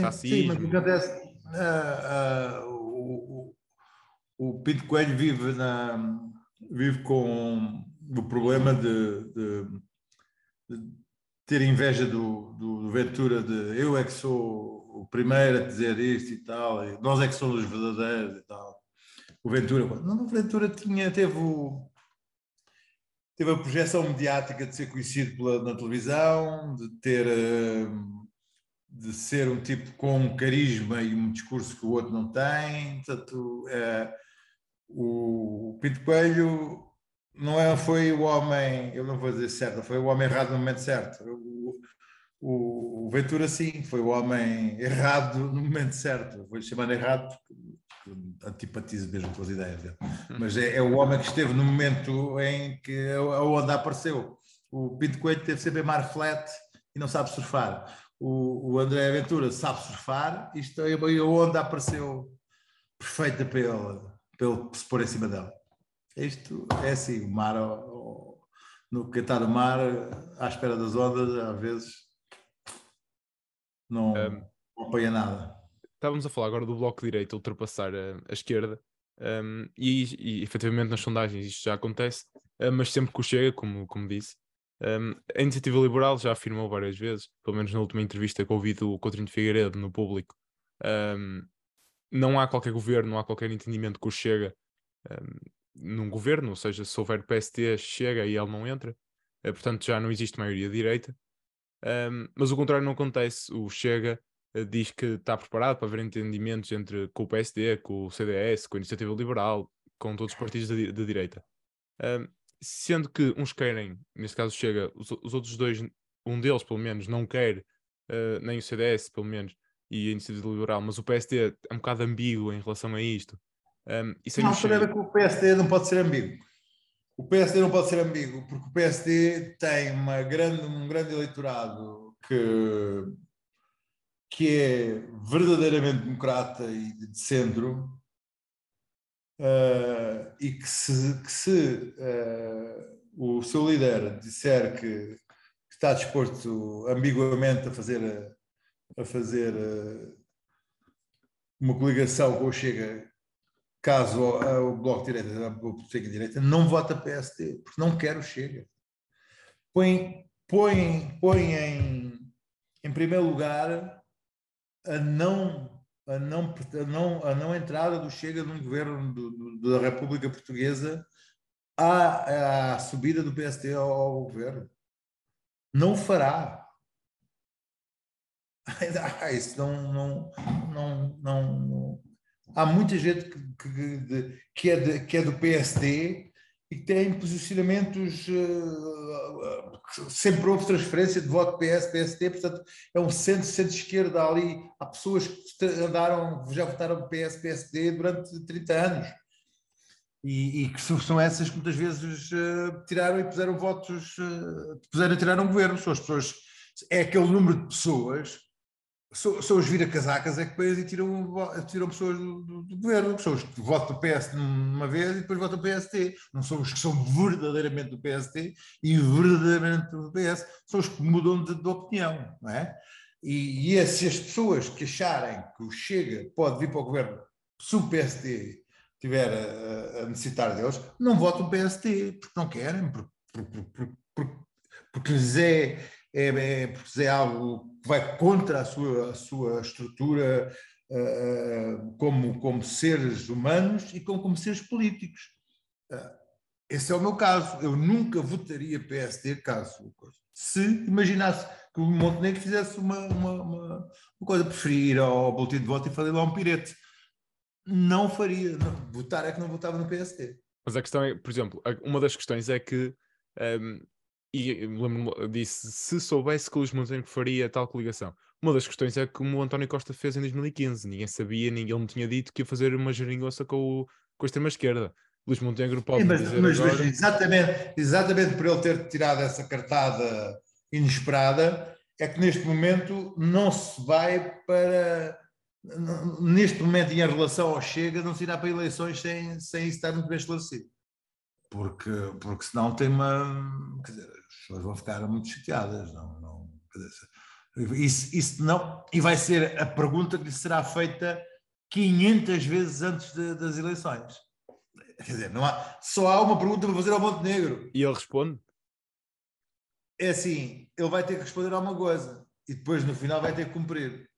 racismo. Sim, mas o acontece, uh, o, o Pinto Coelho vive, na, vive com o problema de, de, de ter inveja do, do, do, Ventura de eu é que sou o primeiro a dizer isto e tal, e nós é que somos os verdadeiros e tal. O Ventura, não, o Ventura tinha, teve, o, teve a projeção mediática de ser conhecido pela, na televisão, de ter hum, de ser um tipo com um carisma e um discurso que o outro não tem, portanto, é, o Pinto Coelho não é, foi o homem, eu não vou dizer certo, foi o homem errado no momento certo. O, o, o Ventura, sim, foi o homem errado no momento certo. Vou-lhe chamar errado porque antipatizo mesmo com as ideias dele. Mas é, é, o homem que esteve no momento em que a onda apareceu. O Pinto Coelho teve sempre em mar flat e não sabe surfar. O, o André Ventura sabe surfar e a onda apareceu perfeita para ele, para ele se pôr em cima dela. Isto é assim, o mar, no cantar do mar, à espera das ondas, às vezes não, um, não apoia nada. Estávamos a falar agora do Bloco de Direita ultrapassar a, a esquerda, um, e, e efetivamente nas sondagens isto já acontece, um, mas sempre que o chega, como, como disse. Um, a Iniciativa Liberal já afirmou várias vezes, pelo menos na última entrevista que ouvi do Coutinho de Figueiredo no público, um, não há qualquer governo, não há qualquer entendimento que o Chega um, num governo, ou seja, se houver PST, chega e ele não entra, uh, portanto já não existe maioria direita. Um, mas o contrário não acontece. O Chega uh, diz que está preparado para haver entendimentos entre com o PSD, com o CDS, com a Iniciativa Liberal, com todos os partidos da direita. Um, sendo que uns querem, neste caso Chega, os, os, outros dois, um deles pelo menos, não quer, uh, nem o CDS pelo menos, e a Iniciativa Liberal, mas o PSD é um bocado ambíguo em relação a isto. Um, e não, é que o PSD não pode ser ambíguo. O PSD não pode ser ambíguo, porque o PSD tem uma grande, um grande eleitorado que, que é verdadeiramente democrata e de centro, uh, e que se, que se uh, o seu líder disser que está disposto ambiguamente a fazer, a fazer uh, uma coligação com o Chega caso o Bloco de Direita, o Chega de Direita, não vota PSD, porque não quer o Chega. Põe, põe, põe em, em primeiro lugar a não, a, não, a, não, a não entrada do Chega num governo do, do, da República Portuguesa à, à subida do PSD ao, ao governo. Não fará. Ah, isso não, não, não, não, Há muita gente que, que, que, é, de, que é do PSD e tem posicionamentos. Uh, sempre houve transferência de voto PS, PSD, portanto, é um centro, centro-esquerda ali. Há pessoas que andaram, já votaram PS, PSD durante 30 anos. E, e, que são essas que muitas vezes uh, tiraram e puseram votos, uh, puseram e tiraram governo. São as pessoas, é aquele número de pessoas são, são os vira-casacas é que depois e tiram, tiram pessoas do, do, do, governo, são os que votam do PS numa vez e depois votam do PST. Não são os que são verdadeiramente do PST e verdadeiramente do PS, são os que mudam de, de opinião, não é? E, e se as pessoas que acharem que o Chega pode vir para o governo se o PST tiver a, a necessitar deles, não votam PST, porque não querem, porque, porque, porque, porque lhes é, é, é, é algo que vai contra a sua, a sua estrutura uh, como, como seres humanos e como, como seres políticos. Uh, esse é o meu caso. Eu nunca votaria PSD caso. Se imaginasse que o Montenegro fizesse uma, uma, uma, uma coisa, preferir ao boletim de voto e fazer lá um pirete. Não faria. Não. Votar é que não votava no PSD. Mas a questão é, por exemplo, uma das questões é que um, e lembro-me disse, se soubesse que o Luís Montenegro faria tal coligação. Uma das questões é como o António Costa fez em 2015. Ninguém sabia, ninguém me tinha dito que ia fazer uma geringonça com, o, com a extrema-esquerda. Luís Montenegro pode Sim, mas, dizer mas, agora... exatamente, exatamente por ele ter tirado essa cartada inesperada, é que neste momento não se vai para... Neste momento, em relação ao Chega, não se irá para eleições sem, sem isso estar muito bem esclarecido porque, porque senão tem uma. Quer dizer, as pessoas vão ficar muito chateadas. Não, não, dizer, isso, isso não. E vai ser a pergunta que lhe será feita 500 vezes antes de, das eleições. Quer dizer, não há, só há uma pergunta para fazer ao Montenegro. E ele responde? É assim, ele vai ter que responder a uma coisa e depois no final vai ter que cumprir.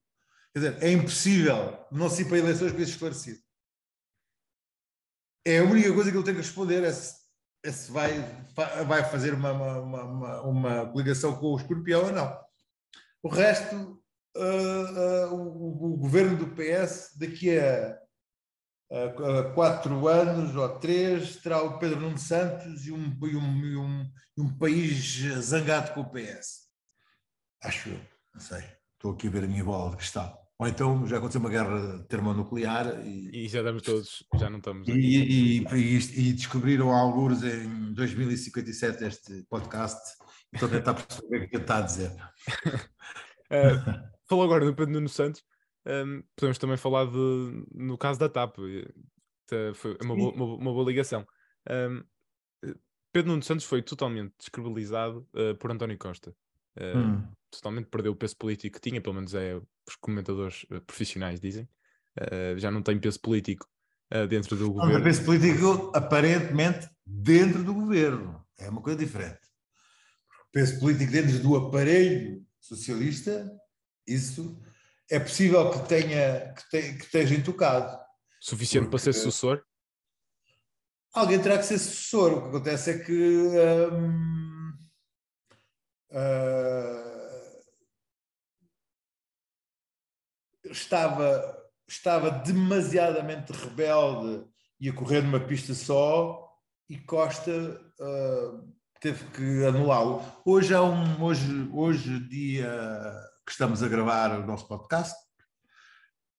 Quer dizer, é impossível não se ir para eleições com isso esclarecido. É a única coisa que ele tem que responder é se se vai, vai fazer uma, uma, uma, uma coligação com o escorpião ou não. O resto, uh, uh, o, o, governo do PS, daqui a, a, quatro anos ou três, terá o Pedro Nuno Santos e um, e um, e um, um país zangado com o PS. Acho eu, não sei. Estou aqui a ver a minha bola de cristal. Ou então já aconteceu uma guerra termonuclear e, e já estamos todos, já não estamos. E, e, e, e, descobriram alguns em 2057 este podcast. Estou a tentar perceber o que está a dizer. uh, falou agora do Pedro Nuno Santos. Um, ehm, podemos também falar de, no caso da TAP. Foi uma boa, uma, uma boa ligação. Um, ehm, Pedro Nuno Santos foi totalmente descredibilizado uh, por António Costa. Uh, hum. Totalmente perdeu o peso político que tinha, pelo menos é os comentadores uh, profissionais dizem. Uh, já não tem peso político dentro do não, governo. Não peso político aparentemente dentro do governo. É uma coisa diferente. Peso político dentro do aparelho socialista, isso é possível que tenha que, te, que esteja intocado. Suficiente para ser sucessor? Alguém terá que ser sucessor. O que acontece é que hum, uh, estava, estava demasiadamente rebelde e a correr numa pista só e Costa uh, teve que anulá-lo. Hoje, é um, hoje, hoje, dia que estamos a gravar o nosso podcast,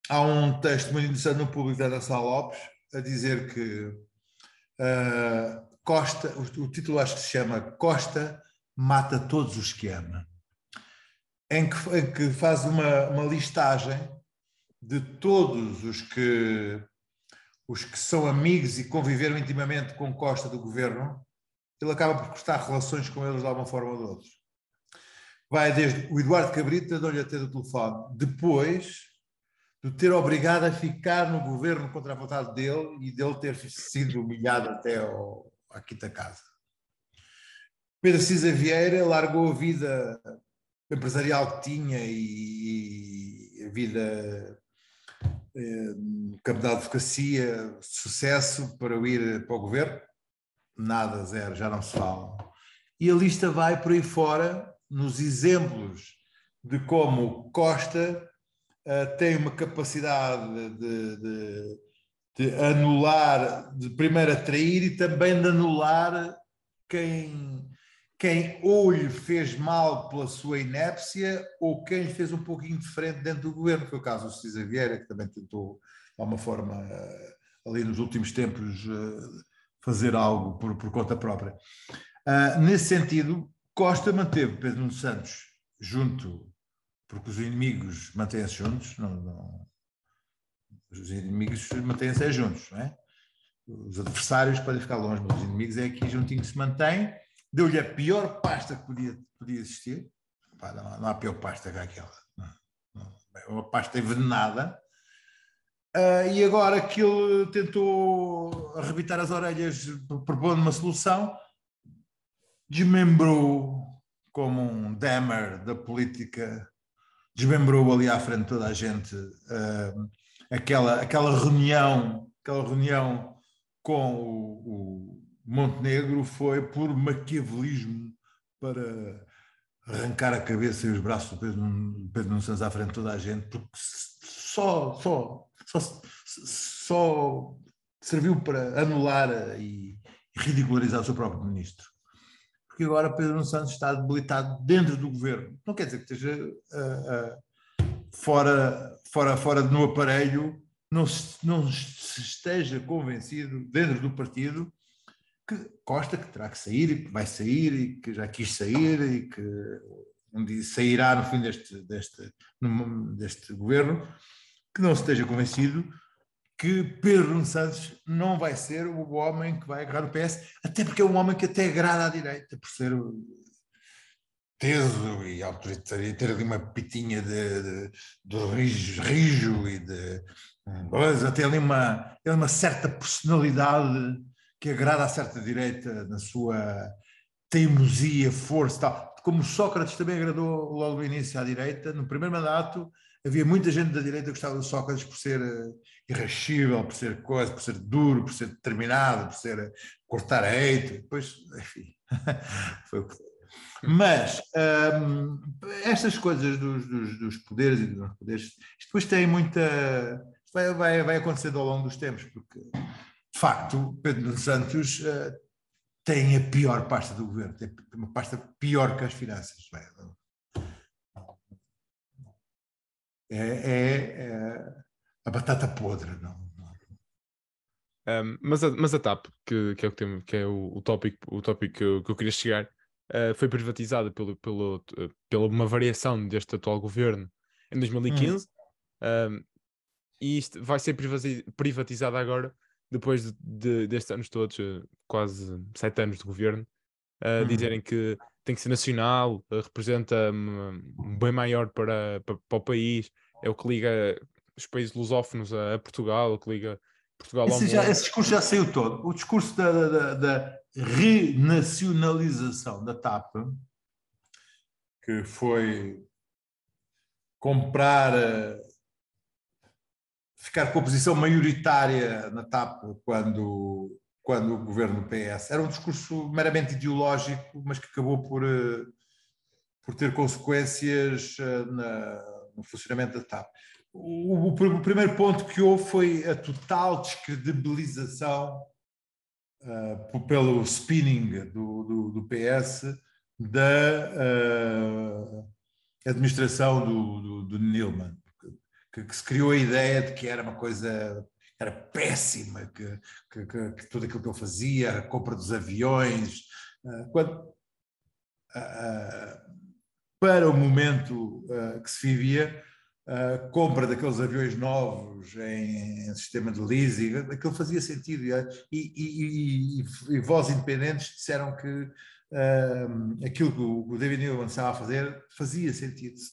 há um texto muito interessante no público da Ana Lopes a dizer que uh, Costa, o, o, título acho que se chama Costa mata todos os que ama, em que, em que faz uma, uma listagem de todos os que, os que são amigos e conviveram intimamente com Costa do governo, ele acaba por cortar relações com eles de alguma forma ou de outra. Vai desde o Eduardo Cabrita, de olho ter o telefone, depois de ter obrigado a ficar no governo contra a vontade dele e dele ter sido humilhado até ao, à quinta casa. Pedro Cisa Vieira largou a vida empresarial que tinha e, a vida eh, campo da advocacia, sucesso para ir para o governo, nada, zero, já não se fala. E a lista vai por aí fora, nos exemplos de como Costa uh, tem uma capacidade de, de, de, anular, de primeiro atrair e também de anular quem, quem ou lhe fez mal pela sua inépcia ou quem lhe fez um pouquinho diferente dentro do governo, que foi o caso do César Vieira, que também tentou, de alguma forma, uh, ali nos últimos tempos, uh, fazer algo por, por conta própria. nesse sentido, Costa manteve Pedro Nuno Santos junto porque os inimigos mantêm-se juntos, não, não, os inimigos mantêm-se juntos, não é? Os adversários podem ficar longe, mas os inimigos é aqui juntinho que se mantém. Deu-lhe a pior pasta que podia, podia existir. Pá, não, não, há pior pasta que aquela. é uma pasta envenenada. Uh, e agora que ele tentou arrebitar as orelhas propondo uma solução, desmembrou como um Demer da política desmembrou ali à frente toda a gente uh, aquela, aquela reunião, aquela reunião com o Montenegro foi por maquiavelismo para arrancar a cabeça e os braços do Pedro, Pedro Santos à frente de toda a gente, porque só, só, só, só serviu para anular e ridicularizar o seu próprio ministro porque agora Pedro Nuno Santos está debilitado dentro do governo. Não quer dizer que esteja uh, uh, fora, fora, fora no aparelho, não se, não se esteja convencido dentro do partido que Costa que terá que sair e que vai sair e que já quis sair e que um dia sairá no fim deste, deste, deste governo, que não esteja convencido que Pedro Santos não vai ser o homem que vai agarrar o PS, até porque é um homem que até agrada à direita, por ser teso e autoritário, ter ali uma pitinha de, de, de rijo, rijo, e de. Mas até ali uma, uma certa personalidade que agrada a certa direita na sua teimosia, força tal. Como Sócrates também agradou logo no início à direita, no primeiro mandato havia muita gente da direita que gostava do Sócrates por ser uh, irrascível, por ser coisa, por ser duro, por ser determinado, por ser uh, cortar a hate, depois, enfim, foi o que foi. Mas um, estas coisas dos, dos, dos, poderes e dos não poderes, isto depois tem muita. Vai, vai, vai acontecendo ao longo dos tempos, porque de facto Pedro Santos uh, tem a pior pasta do governo, tem uma pasta pior que as finanças. Vai, é, é, é a batata podre. Não, Um, mas, a, mas a TAP, que, que é o, tema, que é o, o tópico, o tópico que eu, que eu queria chegar, uh, foi privatizada pelo, pelo, uh, pela uma variação deste atual governo em 2015 hum. um, e isto vai ser privatizada agora depois de, de, destes anos todos, uh, quase sete anos de governo, hum. dizerem que tem que ser nacional, representa um, um bem maior para, para, para o país, é o que liga os países lusófonos a, a Portugal, o que liga Portugal esse, ao já, esse discurso já saiu todo. O discurso da, da, da renacionalização da TAP, que foi comprar, eh, ficar com a posição maioritária na TAP quando, quando o governo PS, era um discurso meramente ideológico, mas que acabou por, eh, por ter consequências eh, na, no funcionamento da TAP. O, o, o, primeiro ponto que houve foi a total descredibilização uh, pelo spinning do, do, do PS da uh, administração do, do, do Nilman, que, que, se criou a ideia de que era uma coisa era péssima, que, que, que, tudo aquilo que eu fazia, a compra dos aviões, uh, quando, para o momento que se vivia, a compra daqueles aviões novos em, em sistema de leasing, aquilo fazia sentido. E, e, e, e vozes independentes disseram que uh, aquilo que o, David Neal estava a fazer fazia sentido, se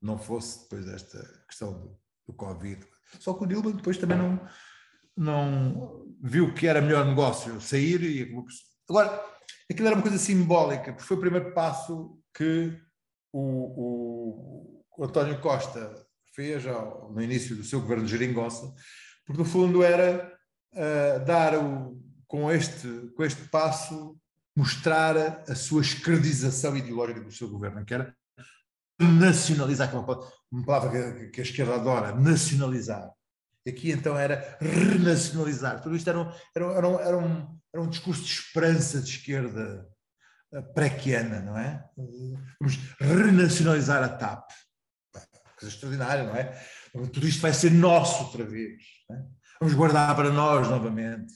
não fosse depois desta questão do, do Covid. Só que o Nilman depois também não, não viu que era melhor negócio sair e acabou por... Agora, aquilo era uma coisa simbólica, porque foi o primeiro passo que o, o o António Costa fez ao, no início do seu governo de geringonça, porque no fundo era uh, dar o, com, este, com este passo mostrar a sua escredização ideológica do seu governo, que era renacionalizar, que é uma palavra que a esquerda adora, nacionalizar. Aqui então era renacionalizar. Tudo isto era um, era um, era um, era um, um discurso de esperança de esquerda eh, prequiana, não é? Vamos renacionalizar a TAP. Coisa extraordinária, não é? Tudo isto vai ser nosso outra vez. É? Vamos guardar para nós novamente.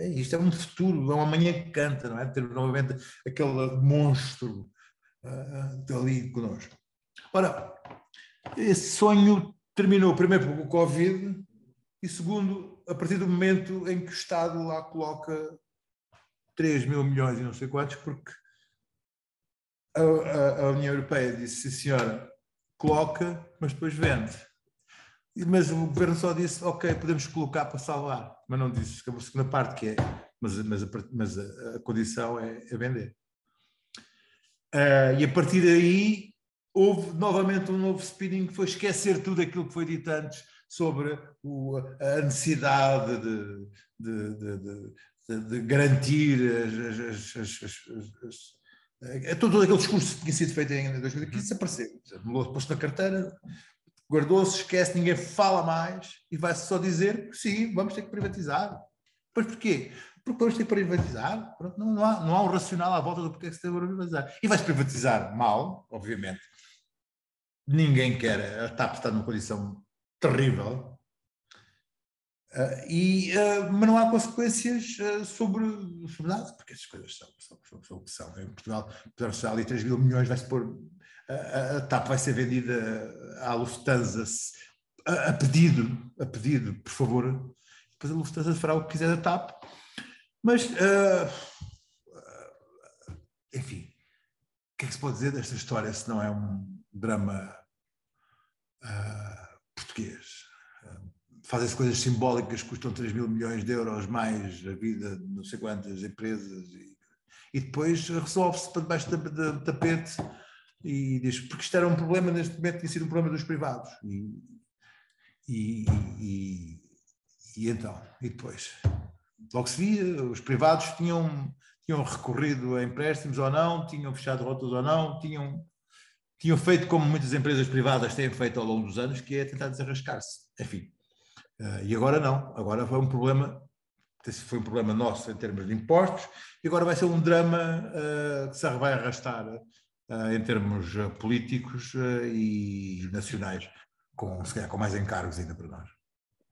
É, isto é um futuro, é uma manhã que canta, não é? Ter novamente aquele monstro uh, ali connosco. Ora, esse sonho terminou primeiro com o Covid e segundo, a partir do momento em que o Estado lá coloca 3 mil milhões e não sei quantos, porque a, a, a União Europeia disse, sim senhora, coloca, mas depois vende. Mas o governo só disse, ok, podemos colocar para salvar, mas não disse a segunda parte que é, mas, mas, a, mas a, condição é, é vender. Uh, e a partir daí houve novamente um novo spinning que foi esquecer tudo aquilo que foi dito antes sobre o, a necessidade de, de, de, de garantir as, as, as, é todo aquele discurso que tinha sido feito em 2015 desapareceu. Posto na carteira, guardou-se, esquece, ninguém fala mais e vai-se só dizer que sim, vamos ter que privatizar. Pois porquê? Porque vamos ter que privatizar. Pronto, não, não, há, não há um racional à volta do porquê que se tem que privatizar. E vai-se privatizar mal, obviamente. Ninguém quer. A TAP está numa condição terrível. Uh, e, uh, mas não há consequências uh, sobre, sobre nada, porque essas coisas são, são, o que são. Em Portugal, se ali 3 mil milhões, vai-se pôr. A, a TAP vai ser vendida à Lufthansa a, a, pedido, a pedido, por favor. Depois a Lufthansa fará o que quiser da TAP. Mas, enfim, o que é que se pode dizer desta história se não é um drama português? fazem-se coisas simbólicas que custam 3 mil milhões de euros, mais a vida de não sei quantas empresas, e, e depois resolve-se para debaixo do tapete e diz, porque isto era um problema, neste momento tinha sido um problema dos privados. E, e, e, e então, e depois? Logo se via, os privados tinham, tinham recorrido a empréstimos ou não, tinham fechado rotas ou não, tinham, tinham feito como muitas empresas privadas têm feito ao longo dos anos, que é tentar desarrascar-se. Enfim, Uh, e agora não, agora foi um problema, foi um problema nosso em termos de impostos, e agora vai ser um drama uh, que se vai arrastar uh, em termos políticos e nacionais, com, se calhar com mais encargos ainda para nós.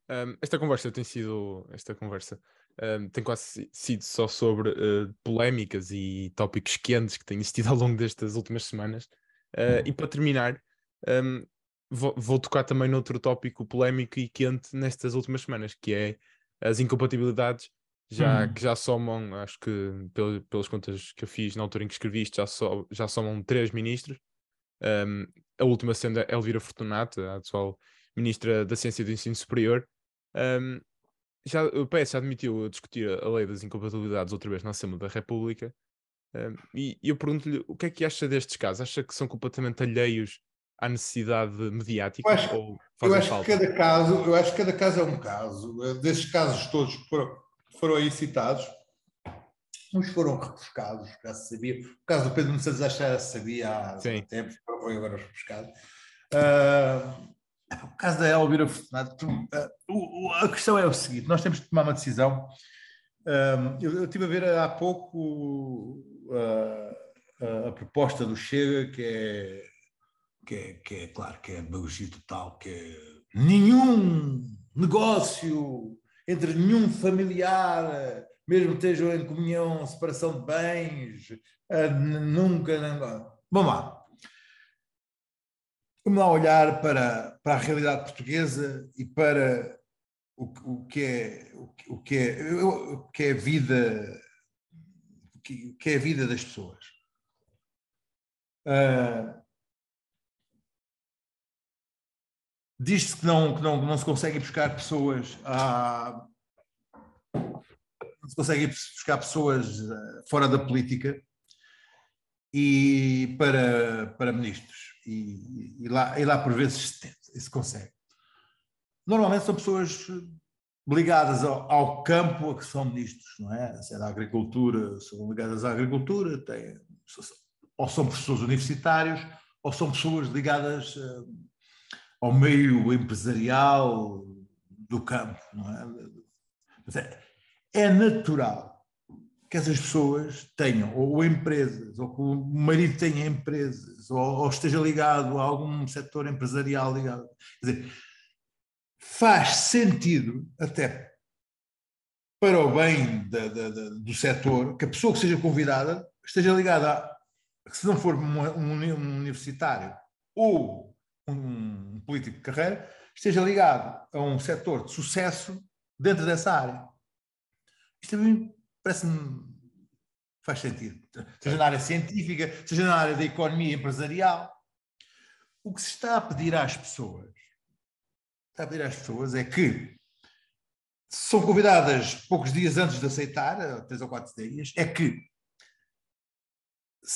Um, esta conversa tem sido, esta conversa um, tem quase sido só sobre polémicas e tópicos quentes que têm existido ao longo destas últimas semanas. E para terminar, um, vou, vou, tocar também noutro tópico polémico e quente nestas últimas semanas, que é as incompatibilidades já, hum. que já somam, acho que pelas contas que eu fiz na altura em que escrevi isto, já, so, já somam três ministros. Um, a última sendo a Elvira Fortunato, a atual ministra da Ciência e do Ensino Superior. Um, já, o PS já admitiu discutir a lei das incompatibilidades outra vez na Assembleia da República. Um, e, e eu pergunto-lhe o que é que acha destes casos? Acha que são completamente alheios à necessidade mediática? Eu acho, ou eu acho que cada caso, eu acho que cada caso é um caso. Eh, desses casos todos que foram, foram aí citados, uns foram refrescados, já se sabia. O caso do Pedro Nunes já se sabia há Sim. tempos, foi agora refrescado. Uh, o caso da Elvira Fortunato, uh, a questão é o seguinte: nós temos de tomar uma decisão. Uh, eu, eu estive a ver há pouco a proposta do Chega, que é que é, que é claro que é demagogia total, que é nenhum negócio entre nenhum familiar, mesmo estejam em comunhão, separação de bens, nunca. Vamos lá. Vamos lá olhar para, para a realidade portuguesa e para o, o, que, é, o, que, é, o que é a vida que, que é a vida das pessoas. Uh, Diz-se que não, que não, não se consegue buscar pessoas a, não se consegue buscar pessoas eh, fora da política e para, para ministros. E, e lá, e lá por vezes se, se consegue. Normalmente são pessoas ligadas ao, ao, campo a que são ministros, não é? Se é da agricultura, são ligadas à agricultura, têm, ou são professores universitários, ou são pessoas ligadas uh, ao meio empresarial do campo. Não é? é, é natural que essas pessoas tenham ou, empresas, ou que o marido tenha empresas, ou, ou, esteja ligado a algum setor empresarial ligado. Quer dizer, faz sentido até para o bem da, da, da, do setor que a pessoa que seja convidada esteja ligada, a, se não for um, um universitário ou um político de carreira, esteja ligado a um setor de sucesso dentro dessa área. Isto a mim parece-me faz sentido. Seja na área científica, seja na área da economia empresarial. O que se está a pedir às pessoas, está a pedir às pessoas é que são convidadas poucos dias antes de aceitar, três ou quatro dias, é que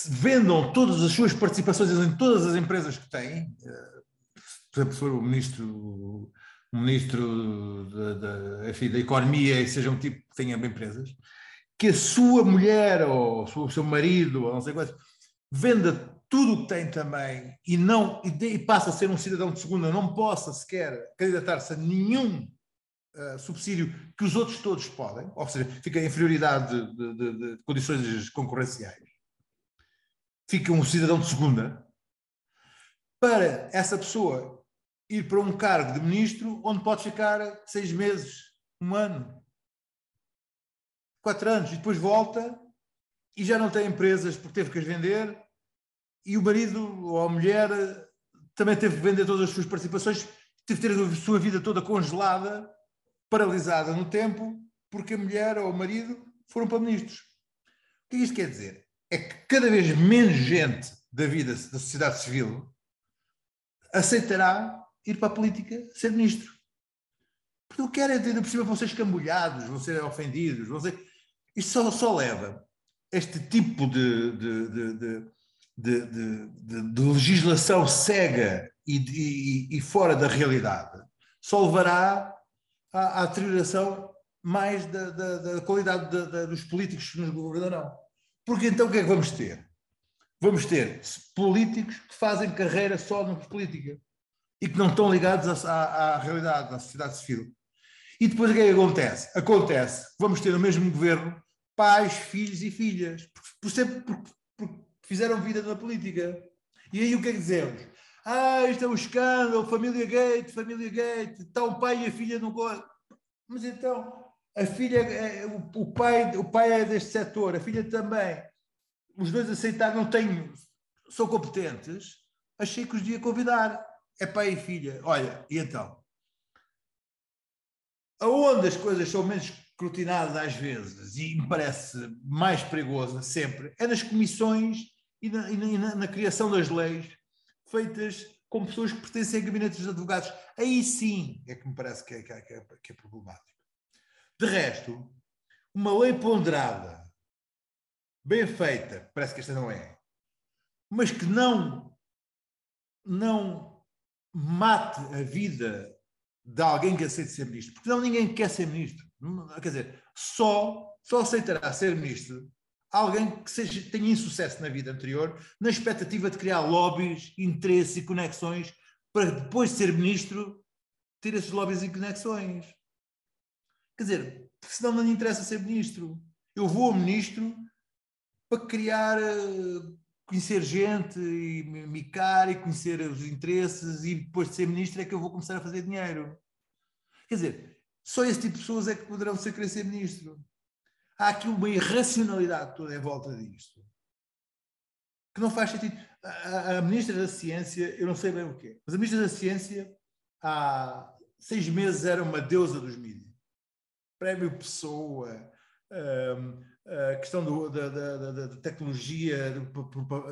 vendam todas as suas participações em todas as empresas que têm, eh, por exemplo, se for o ministro, o ministro da, da, enfim, da Economia e seja um tipo que tenha empresas, que a sua mulher ou o seu marido, ou não sei quanto, venda tudo o que tem também e não e, e passa a ser um cidadão de segunda, não possa sequer candidatar-se a nenhum uh, subsídio que os outros todos podem, ou seja, fica em inferioridade de, de, de condições concorrenciais, fica um cidadão de segunda, para essa pessoa ir para um cargo de ministro onde pode ficar seis meses, um ano, quatro anos, e depois volta e já não tem empresas porque teve que as vender, e o marido ou a mulher também teve que vender todas as suas participações, teve que ter a sua vida toda congelada, paralisada no tempo, porque a mulher ou o marido foram para ministros. O que isto quer dizer? É que cada vez menos gente da vida da sociedade civil aceitará ir para a política ser ministro. Porque não querem, ainda por cima, vão ser escambulhados, vão ser ofendidos, vão ser... Isto só, só leva este tipo de, de, de, de legislação cega e, e, fora da realidade, só levará à, à deterioração mais da, da, da qualidade dos políticos que nos governarão. Porque então o que é que vamos ter? Vamos ter políticos que fazem carreira só na política e que não estão ligados à, à, à realidade, à sociedade civil. E depois o que é que acontece? Acontece vamos ter no mesmo governo pais, filhos e filhas, por sempre, fizeram vida na política. E aí o que é que dizemos? Ah, isto é um escândalo, família Gate, família Gate, está o pai e a filha não Mas então, a filha, é, o, o, pai, o pai é deste setor, a filha também. Os dois aceitaram, não tenho, são competentes, achei que os devia convidar é pai e filha. Olha, e então? Aonde as coisas são menos escrutinadas às vezes e me parece mais perigosa sempre é nas comissões e na, e na, na criação das leis feitas com pessoas que pertencem a gabinetes de advogados. Aí sim é que me parece que é, que é, que é, que é problemático. De resto, uma lei ponderada, bem feita, parece que esta não é, mas que não, não mate a vida de alguém que aceite ser ministro, porque não ninguém quer ser ministro. Quer dizer, só, só aceitará ser ministro alguém que seja, tenha insucesso na vida anterior, na expectativa de criar lobbies, interesses e conexões para depois de ser ministro ter esses lobbies e conexões. Quer dizer, porque senão não lhe interessa ser ministro. Eu vou ministro para criar uh, conhecer gente e micar e conhecer os interesses e depois de ser ministro é que eu vou começar a fazer dinheiro. Quer dizer, só esse tipo de pessoas é que poderão ser querer ser ministro. Há aqui uma irracionalidade toda em volta disto. Que não faz sentido. A, a, ministra da Ciência, eu não sei bem o quê, mas a ministra da Ciência há seis meses era uma deusa dos mídias. Prémio Pessoa, um, a questão do, da, da, da, tecnologia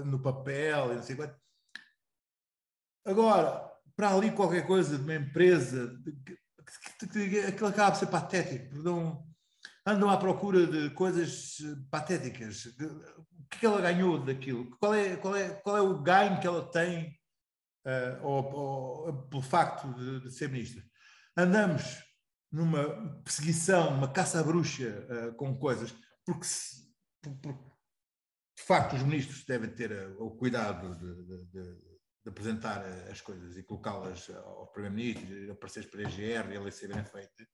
no papel e não sei quanto. Agora, para ali qualquer coisa de uma empresa, aquilo acaba de ser patético, perdão, andam à procura de coisas patéticas. O que, é que ela ganhou daquilo? Qual é, qual é, qual é o ganho que ela tem uh, ou, ou, pelo facto de, de, ser ministra? Andamos numa perseguição, uma caça à bruxa uh, com coisas porque, se, de facto os ministros devem ter eh, o cuidado de, de, de, apresentar as coisas e colocá-las ao Primeiro-Ministro, aparecer para a EGR e ela ser bem feita.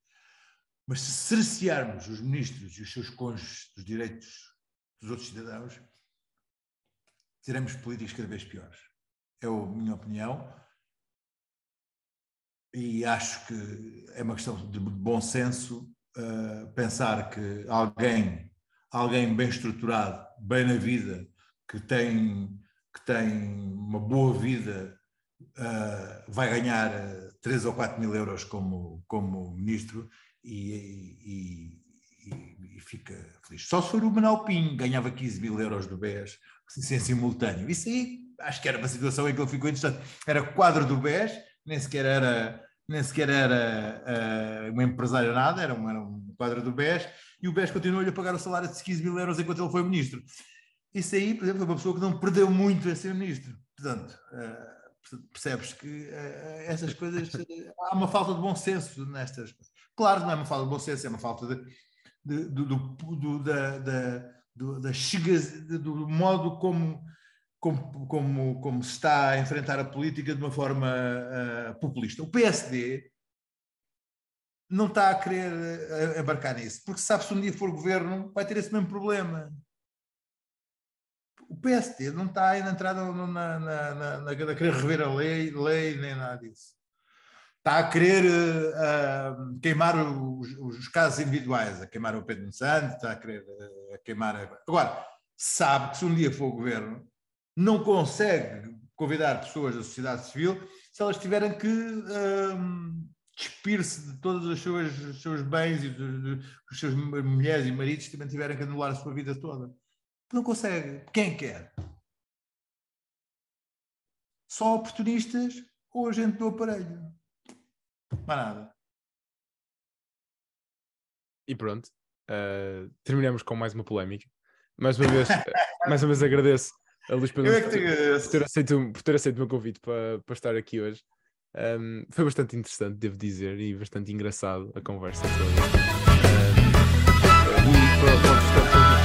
Mas se cercearmos os ministros e os seus cônjuges dos direitos dos outros cidadãos, teremos políticas cada vez piores. É a minha opinião. E acho que é uma questão de bom senso uh, pensar que alguém, alguém bem estruturado, bem na vida, que tem, que tem uma boa vida, uh, vai ganhar 3 ou 4 mil euros como, como ministro e, e, e, fica feliz. Só se for o Pinho, ganhava 15 mil euros do BES, sem simultâneo. Isso aí acho que era uma situação em que ele ficou interessante. Era quadro do BES, nem sequer era, nem sequer era uh, uma empresária nada, era um, era um quadro do BES, e o BES continuou-lhe a pagar o salário de 15 mil euros enquanto ele foi ministro. Isso aí, por exemplo, foi uma pessoa que não perdeu muito a ser ministro. Portanto, uh, percebes que uh, essas coisas. há uma falta de bom senso nestas coisas. Claro, não é uma falta de bom senso, é uma falta de, de, do, do, da, da, do, da do modo como, como, como, como se está a enfrentar a política de uma forma uh, populista. O PSD não está a querer uh, embarcar nisso, porque sabe se um dia for governo vai ter esse mesmo problema. O PSD não está a entrar na, na, na, na, na, querer rever a lei, lei nem nada disso está a querer uh, queimar os, os, casos individuais, a queimar o Pedro Santos, está a querer uh, queimar. A... Agora, sabe que se um dia for o governo, não consegue convidar pessoas da sociedade civil se elas tiverem que uh, despir-se de todos os seus, os seus bens e dos, dos seus mulheres e maridos também tiverem que anular a sua vida toda. Não consegue. Quem quer? Só oportunistas ou a gente do aparelho. Mais nada. E pronto. Uh, terminamos com mais uma polémica. Mais uma vez, mais uma vez agradeço a Luís pelo, é por, ter aceito, por ter aceito o meu convite para, para estar aqui hoje. Um, foi bastante interessante, devo dizer, e bastante engraçado a conversa toda. Um, e para, para,